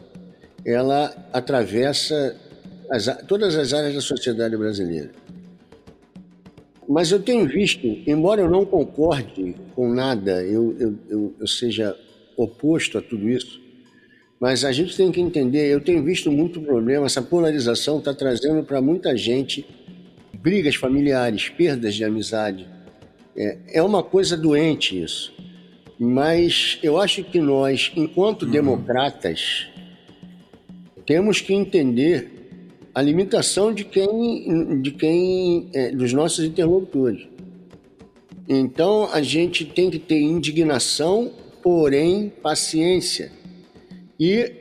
ela atravessa as, todas as áreas da sociedade brasileira. Mas eu tenho visto, embora eu não concorde com nada, eu, eu, eu, eu seja oposto a tudo isso, mas a gente tem que entender, eu tenho visto muito problema, essa polarização está trazendo para muita gente brigas familiares, perdas de amizade. É, é uma coisa doente isso. Mas eu acho que nós, enquanto uhum. democratas, temos que entender a limitação de quem, de quem, é, dos nossos interlocutores. Então a gente tem que ter indignação, porém paciência e,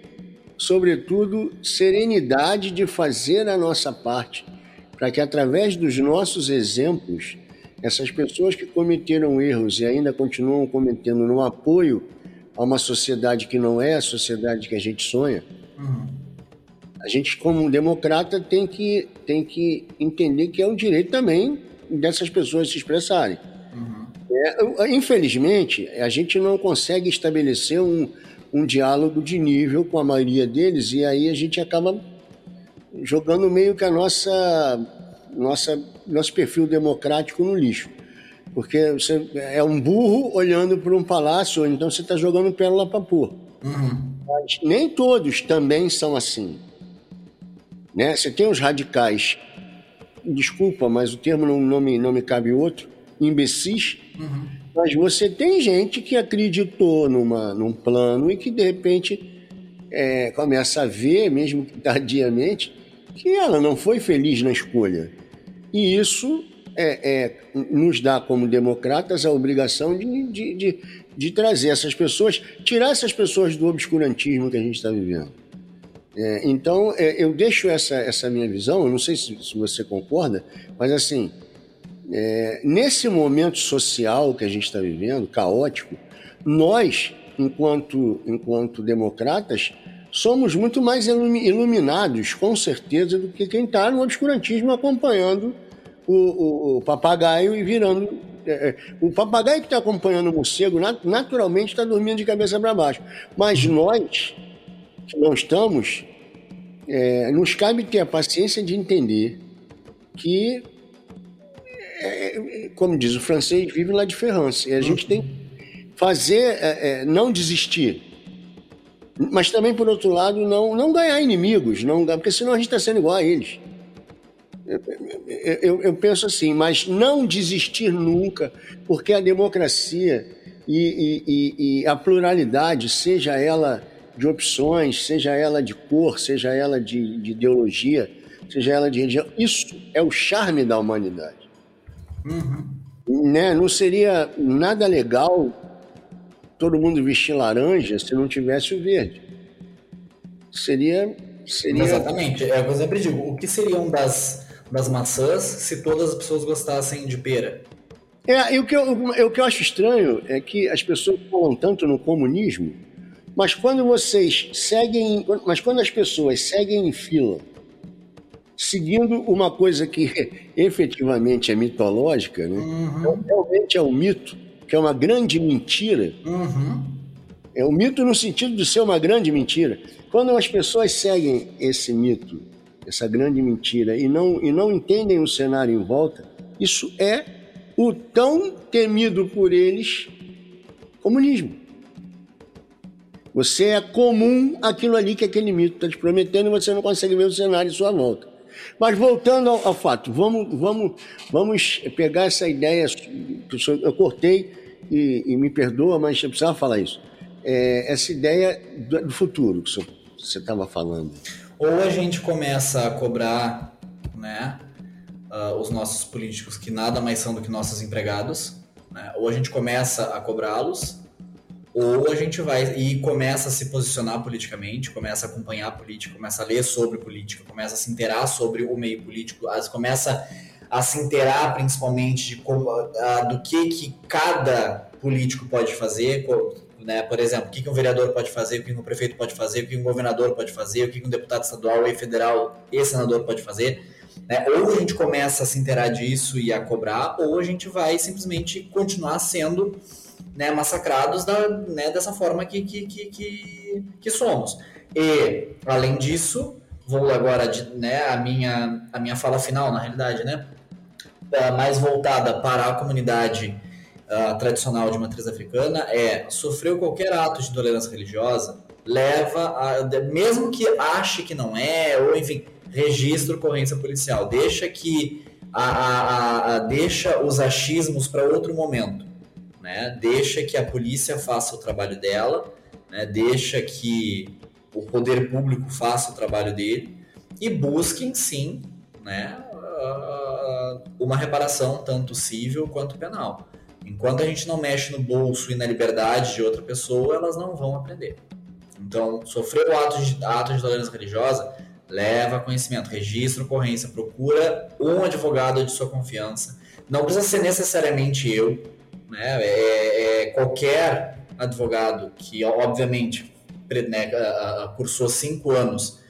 sobretudo, serenidade de fazer a nossa parte, para que através dos nossos exemplos, essas pessoas que cometeram erros e ainda continuam cometendo no apoio a uma sociedade que não é a sociedade que a gente sonha, uhum. A gente, como democrata, tem que, tem que entender que é um direito também dessas pessoas se expressarem. Uhum. É, infelizmente, a gente não consegue estabelecer um, um diálogo de nível com a maioria deles e aí a gente acaba jogando meio que a nossa, nossa nosso perfil democrático no lixo. Porque você é um burro olhando para um palácio, ou então você está jogando pérola para pôr. Uhum. Mas nem todos também são assim. Né? Você tem os radicais, desculpa, mas o termo não, não, me, não me cabe outro, imbecis, uhum. mas você tem gente que acreditou numa, num plano e que de repente é, começa a ver, mesmo tardiamente, que ela não foi feliz na escolha. E isso é, é, nos dá, como democratas, a obrigação de, de, de, de, trazer essas pessoas, tirar essas pessoas do obscurantismo que a gente está vivendo. É, então, é, eu deixo essa, essa minha visão, eu não sei se, se você concorda, mas assim, é, nesse momento social que a gente está vivendo, caótico, nós, enquanto, enquanto democratas, somos muito mais iluminados, com certeza, do que quem está no obscurantismo acompanhando o, o, o papagaio e virando. É, é o papagaio que está acompanhando o morcego naturalmente está dormindo de cabeça para baixo. Mas nós, que não estamos, é, nos cabe ter a paciência de entender que, é, como diz o francês, vive lá de ferrance. E a gente tem que fazer, é, é, não desistir mas também, por outro lado, não, não ganhar inimigos, não, porque senão a gente está sendo igual a eles. Eu, eu, eu, penso assim, mas não desistir nunca, porque a democracia e, e, e, a pluralidade, seja ela de opções, seja ela de cor, seja ela de, de ideologia, seja ela de religião, isso é o charme da humanidade. Uhum. Né? Não seria nada legal todo mundo vestir laranja se não tivesse o verde. Seria. seria... Exatamente. É eu sempre digo. O que seriam das, das maçãs se todas as pessoas gostassem de pera? É, e o que, eu, o que eu acho estranho é que as pessoas falam tanto no comunismo, mas quando vocês seguem. Mas quando as pessoas seguem em fila, seguindo uma coisa que efetivamente é mitológica, né? Uhum. Então, realmente é um mito que é uma grande mentira. Uhum. É um mito no sentido de ser uma grande mentira. Quando as pessoas seguem esse mito, essa grande mentira, e não, e não entendem o cenário em volta, isso é o tão temido por eles comunismo. Você é comum aquilo ali que aquele mito está te prometendo e você não consegue ver o cenário em sua volta. Mas voltando ao, ao, fato, vamos, vamos, vamos pegar essa ideia. Eu cortei e, e me perdoa, mas eu precisava falar isso. é, essa ideia do, do futuro que você estava falando. Ou a gente começa a cobrar, né, uh, os nossos políticos que nada mais são do que nossos empregados, né? ou a gente começa a cobrá-los, ou a gente vai e começa a se posicionar politicamente, começa a acompanhar a política, começa a ler sobre política, começa a se inteirar sobre o meio político, começa a se inteirar principalmente de como, uh, do que, que cada político pode fazer, né? Por exemplo, o que, um vereador pode fazer, o que um prefeito pode fazer, o que um governador pode fazer, o que um deputado estadual e federal e senador pode fazer. Né? Ou a gente começa a se inteirar disso e a cobrar, ou a gente vai simplesmente continuar sendo né, massacrados da, né, dessa forma que, que, que, que, somos. E, além disso, vou agora de, né, a, minha, a minha fala final, na realidade, né, mais voltada para a comunidade uh, tradicional de matriz africana é sofreu qualquer ato de intolerância religiosa, leva a, mesmo que ache que não é, ou enfim, registra ocorrência policial, deixa que a, a, a deixa os achismos para outro momento, né? Deixa que a polícia faça o trabalho dela, né? Deixa que o poder público faça o trabalho dele e busquem sim, né? uma reparação tanto civil quanto penal. Enquanto a gente não mexe no bolso e na liberdade de outra pessoa, elas não vão aprender. Então, sofrer o ato de, ato de tolerância religiosa, leva conhecimento, registra ocorrência, procura um advogado de sua confiança. Não precisa ser necessariamente eu, né? É, é qualquer advogado que, obviamente, né, cursou cinco anos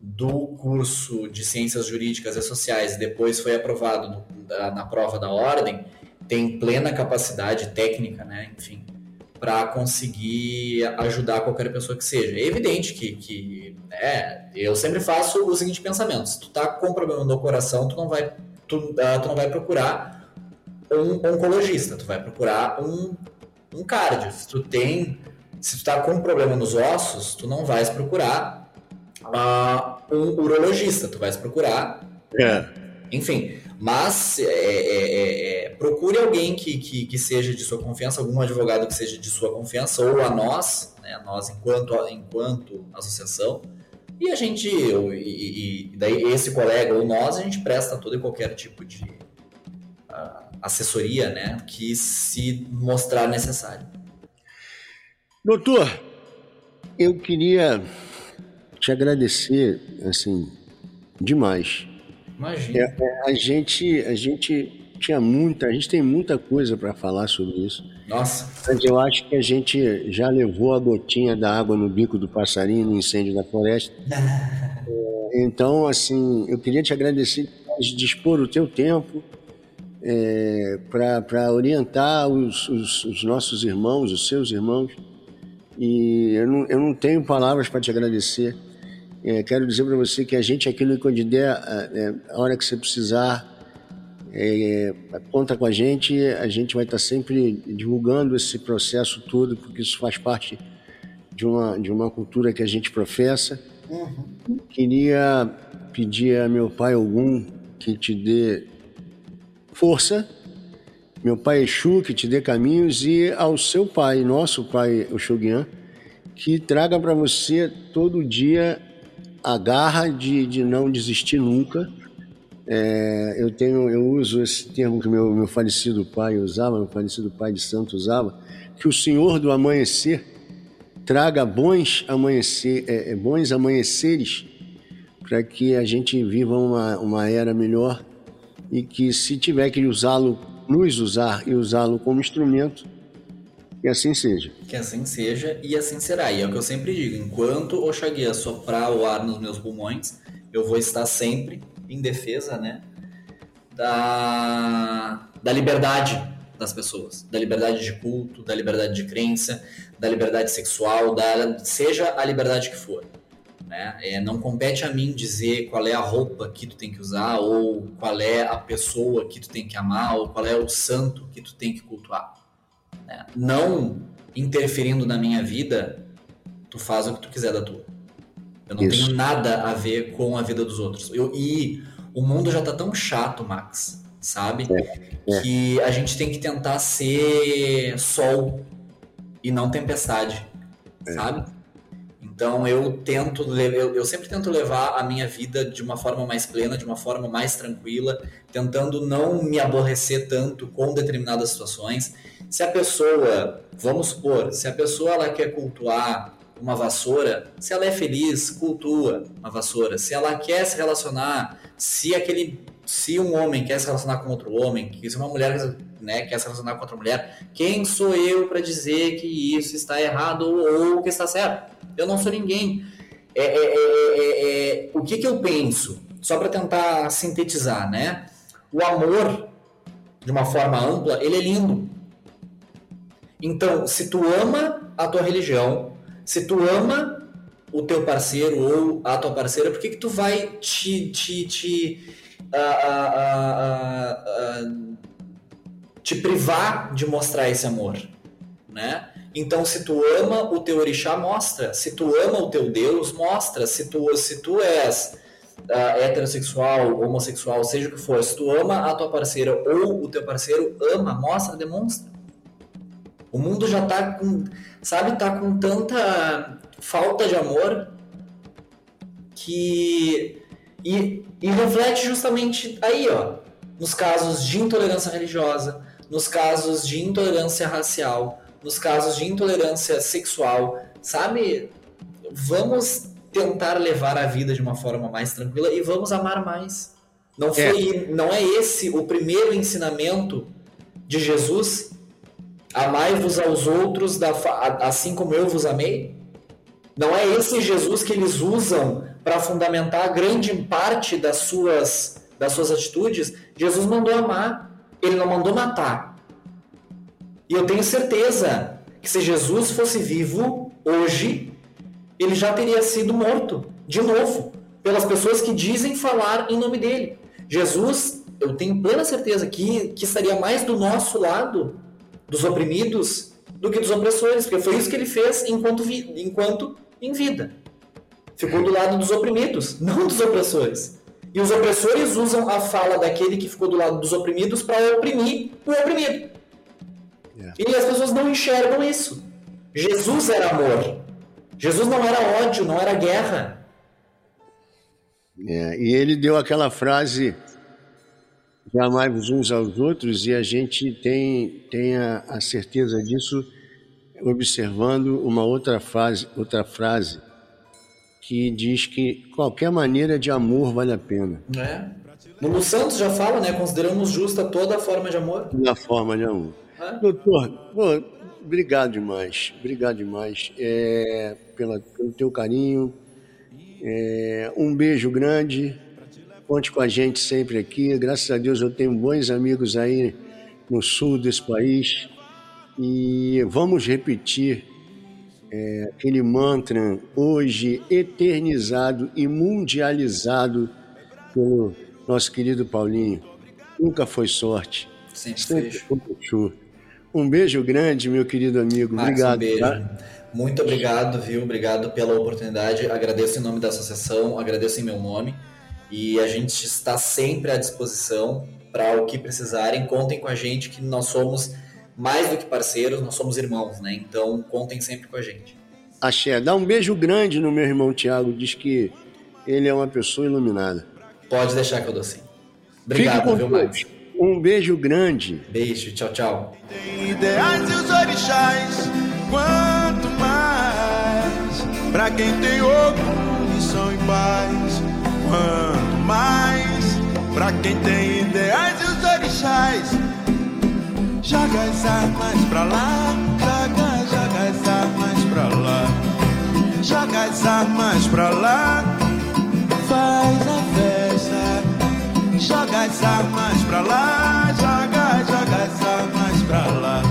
do curso de Ciências Jurídicas e Sociais e depois foi aprovado na prova da ordem, tem plena capacidade técnica, né, enfim, para conseguir ajudar qualquer pessoa que seja. É evidente que, que né, eu sempre faço o seguinte pensamento: se tu tá com problema no coração, tu não vai, tu, uh, tu não vai procurar um oncologista, tu vai procurar um, um cardio. Se tu tem, se tu tá com problema nos ossos, tu não vais procurar uh, um urologista, tu vais procurar, é. enfim. Mas é, é, é, é, procure alguém que, que, que, seja de sua confiança, algum advogado que seja de sua confiança, ou a nós, né, nós enquanto, enquanto associação, e a gente, e, e daí esse colega ou nós, a gente presta todo e qualquer tipo de assessoria né, que se mostrar necessário. Doutor, eu queria te agradecer, assim, demais Imagina. É, é, a gente, a gente tinha muita, a gente tem muita coisa para falar sobre isso. Nossa. Mas eu acho que a gente já levou a gotinha da água no bico do passarinho no incêndio da floresta. é, então, assim, eu queria te agradecer de dispor o teu tempo é, para orientar os, os, os, nossos irmãos, os seus irmãos. E eu não, eu não tenho palavras para te agradecer. É, quero dizer para você que a gente aqui no Icodidé, a, é, a hora que você precisar, é, conta com a gente, a gente vai estar sempre divulgando esse processo todo, porque isso faz parte de uma, de uma cultura que a gente professa. Uhum. Queria pedir a meu pai algum que te dê força, meu pai Exu que te dê caminhos e ao seu pai, nosso pai Oxoguian, que traga para você todo dia a garra de, de não desistir nunca. É, eu tenho, eu uso esse termo que meu, meu falecido pai usava, meu falecido pai de santo usava, que o Senhor do amanhecer traga bons, amanhecer, é, é bons amanheceres para que a gente viva uma, uma era melhor e que se tiver que usá-lo, nos usar e usá-lo como instrumento, que assim seja. Que assim seja e assim será. E é o que eu sempre digo: enquanto Oxaguia soprar o ar nos meus pulmões, eu vou estar sempre em defesa, né? Da, da liberdade das pessoas, da liberdade de culto, da liberdade de crença, da liberdade sexual, da, seja a liberdade que for. Né? É, não compete a mim dizer qual é a roupa que tu tem que usar, ou qual é a pessoa que tu tem que amar, ou qual é o santo que tu tem que cultuar né, não interferindo na minha vida, tu faz o que tu quiser da tua. Eu não Isso. tenho nada a ver com a vida dos outros. Eu, e o mundo já tá tão chato, Max, sabe? É, é. Que a gente tem que tentar ser sol e não tempestade. sabe? Então eu tento, eu, sempre tento levar a minha vida de uma forma mais plena, de uma forma mais tranquila, tentando não me aborrecer tanto com determinadas situações. Se a pessoa, vamos supor, se a pessoa ela quer cultuar uma vassoura, se ela é feliz, cultua uma vassoura. Se ela quer se relacionar, se aquele, se um homem quer se relacionar com outro homem, se uma mulher né, quer se relacionar com outra mulher, quem sou eu para dizer que isso está errado ou que está certo? Eu não sou ninguém. É, é, é, é, é, o que, que eu penso? Só para tentar sintetizar, né? O amor, de uma forma ampla, ele é lindo. Então, se tu ama a tua religião, se tu ama o teu parceiro ou a tua parceira, por que, que tu vai te, te, te, ah, ah, ah, te privar de mostrar esse amor, né? Então, se tu ama o teu orixá, mostra. Se tu ama o teu Deus, mostra. Se tu, se tu és ah, heterossexual, homossexual, seja o que for, se tu ama a tua parceira ou o teu parceiro, ama, mostra, demonstra. O mundo já tá com, sabe, tá com tanta falta de amor que e, e reflete justamente aí, ó, nos casos de intolerância religiosa, nos casos de intolerância racial, nos casos de intolerância sexual, sabe? Vamos tentar levar a vida de uma forma mais tranquila e vamos amar mais. Não foi, não é esse o primeiro ensinamento de Jesus? Amai-vos aos outros da, assim como eu vos amei? Não é esse Jesus que eles usam para fundamentar grande parte das suas, das suas atitudes? Jesus mandou amar, ele não mandou matar. E eu tenho certeza que se Jesus fosse vivo hoje, ele já teria sido morto, de novo, pelas pessoas que dizem falar em nome dele. Jesus, eu tenho plena certeza que, que estaria mais do nosso lado, dos oprimidos, do que dos opressores, porque foi isso que ele fez enquanto, vi, enquanto em vida. Ficou do lado dos oprimidos, não dos opressores. E os opressores usam a fala daquele que ficou do lado dos oprimidos para oprimir o oprimido. E as pessoas não enxergam isso. Jesus era amor. Jesus não era ódio, não era guerra. É, e ele deu aquela frase: amai-vos uns aos outros, e a gente tem, tem a, a certeza disso observando uma outra frase, outra frase que diz que qualquer maneira de amor vale a pena. Né? Lulu Santos já fala, né? Consideramos justa toda forma de amor. Na forma de amor. Doutor, pô, obrigado demais, obrigado demais é, pela, pelo teu carinho. É, um beijo grande, conte com a gente sempre aqui. Graças a Deus eu tenho bons amigos aí no sul desse país e vamos repetir é, aquele mantra hoje eternizado e mundializado pelo nosso querido Paulinho. Nunca foi sorte, Sempre sempre foi. Um beijo grande, meu querido amigo. Max, Obrigado. um beijo. tá? Muito obrigado, viu? Obrigado pela oportunidade. Agradeço em nome da associação, agradeço em meu nome. E a gente está sempre à disposição para o que precisarem. Contem com a gente, que nós somos mais do que parceiros, nós somos irmãos, né? Então contem sempre com a gente. Axé, dá um beijo grande no meu irmão Tiago. Diz que ele é uma pessoa iluminada. Pode deixar que eu dou sim. Obrigado, viu. Max? Um beijo grande. Beijo, tchau, tchau. Tem ideais e os orixás, quanto mais Pra quem tem orgulho e são em paz Quanto mais Pra quem tem ideais e os orixás Joga as armas pra lá Joga, joga as armas pra lá Joga as armas pra lá Faz a Joga as armas pra lá, joga, joga as armas pra lá.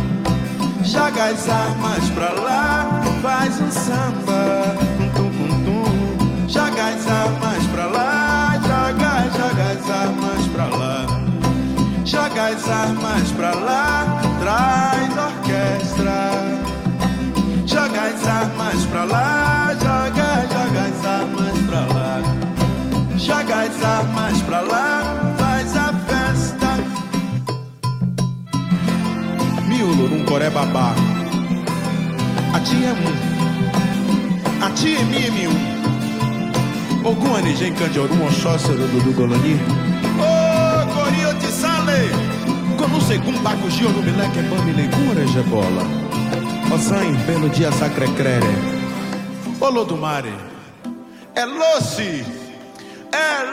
Joga as armas pra lá, faz um samba, um tum tum tum. Joga as armas pra lá, joga, joga as armas pra lá. Joga as armas pra lá, traz orquestra. Joga as armas pra lá, joga, joga as armas pra lá. Joga as armas pra lá, um coré babá. A tia é um, Ati Emímio. Ogum Anijen Candiorum Oxócero do Golani. Ô, Corio de Sale. Quando segundo Bacugio no Mileque Bami Legura Jebola. Osan pelo dia sacrecrere. Olô do. É Loce. É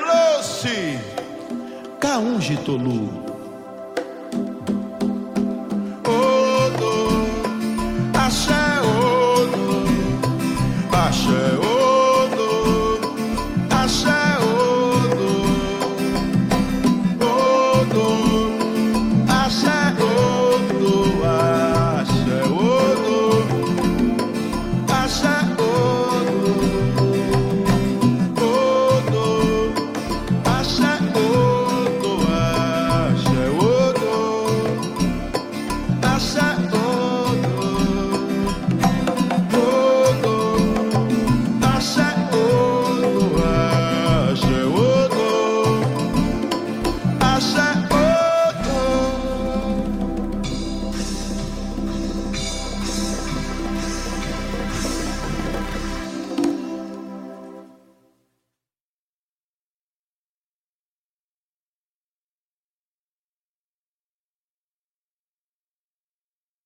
Odo, axé, odo, axé, odo.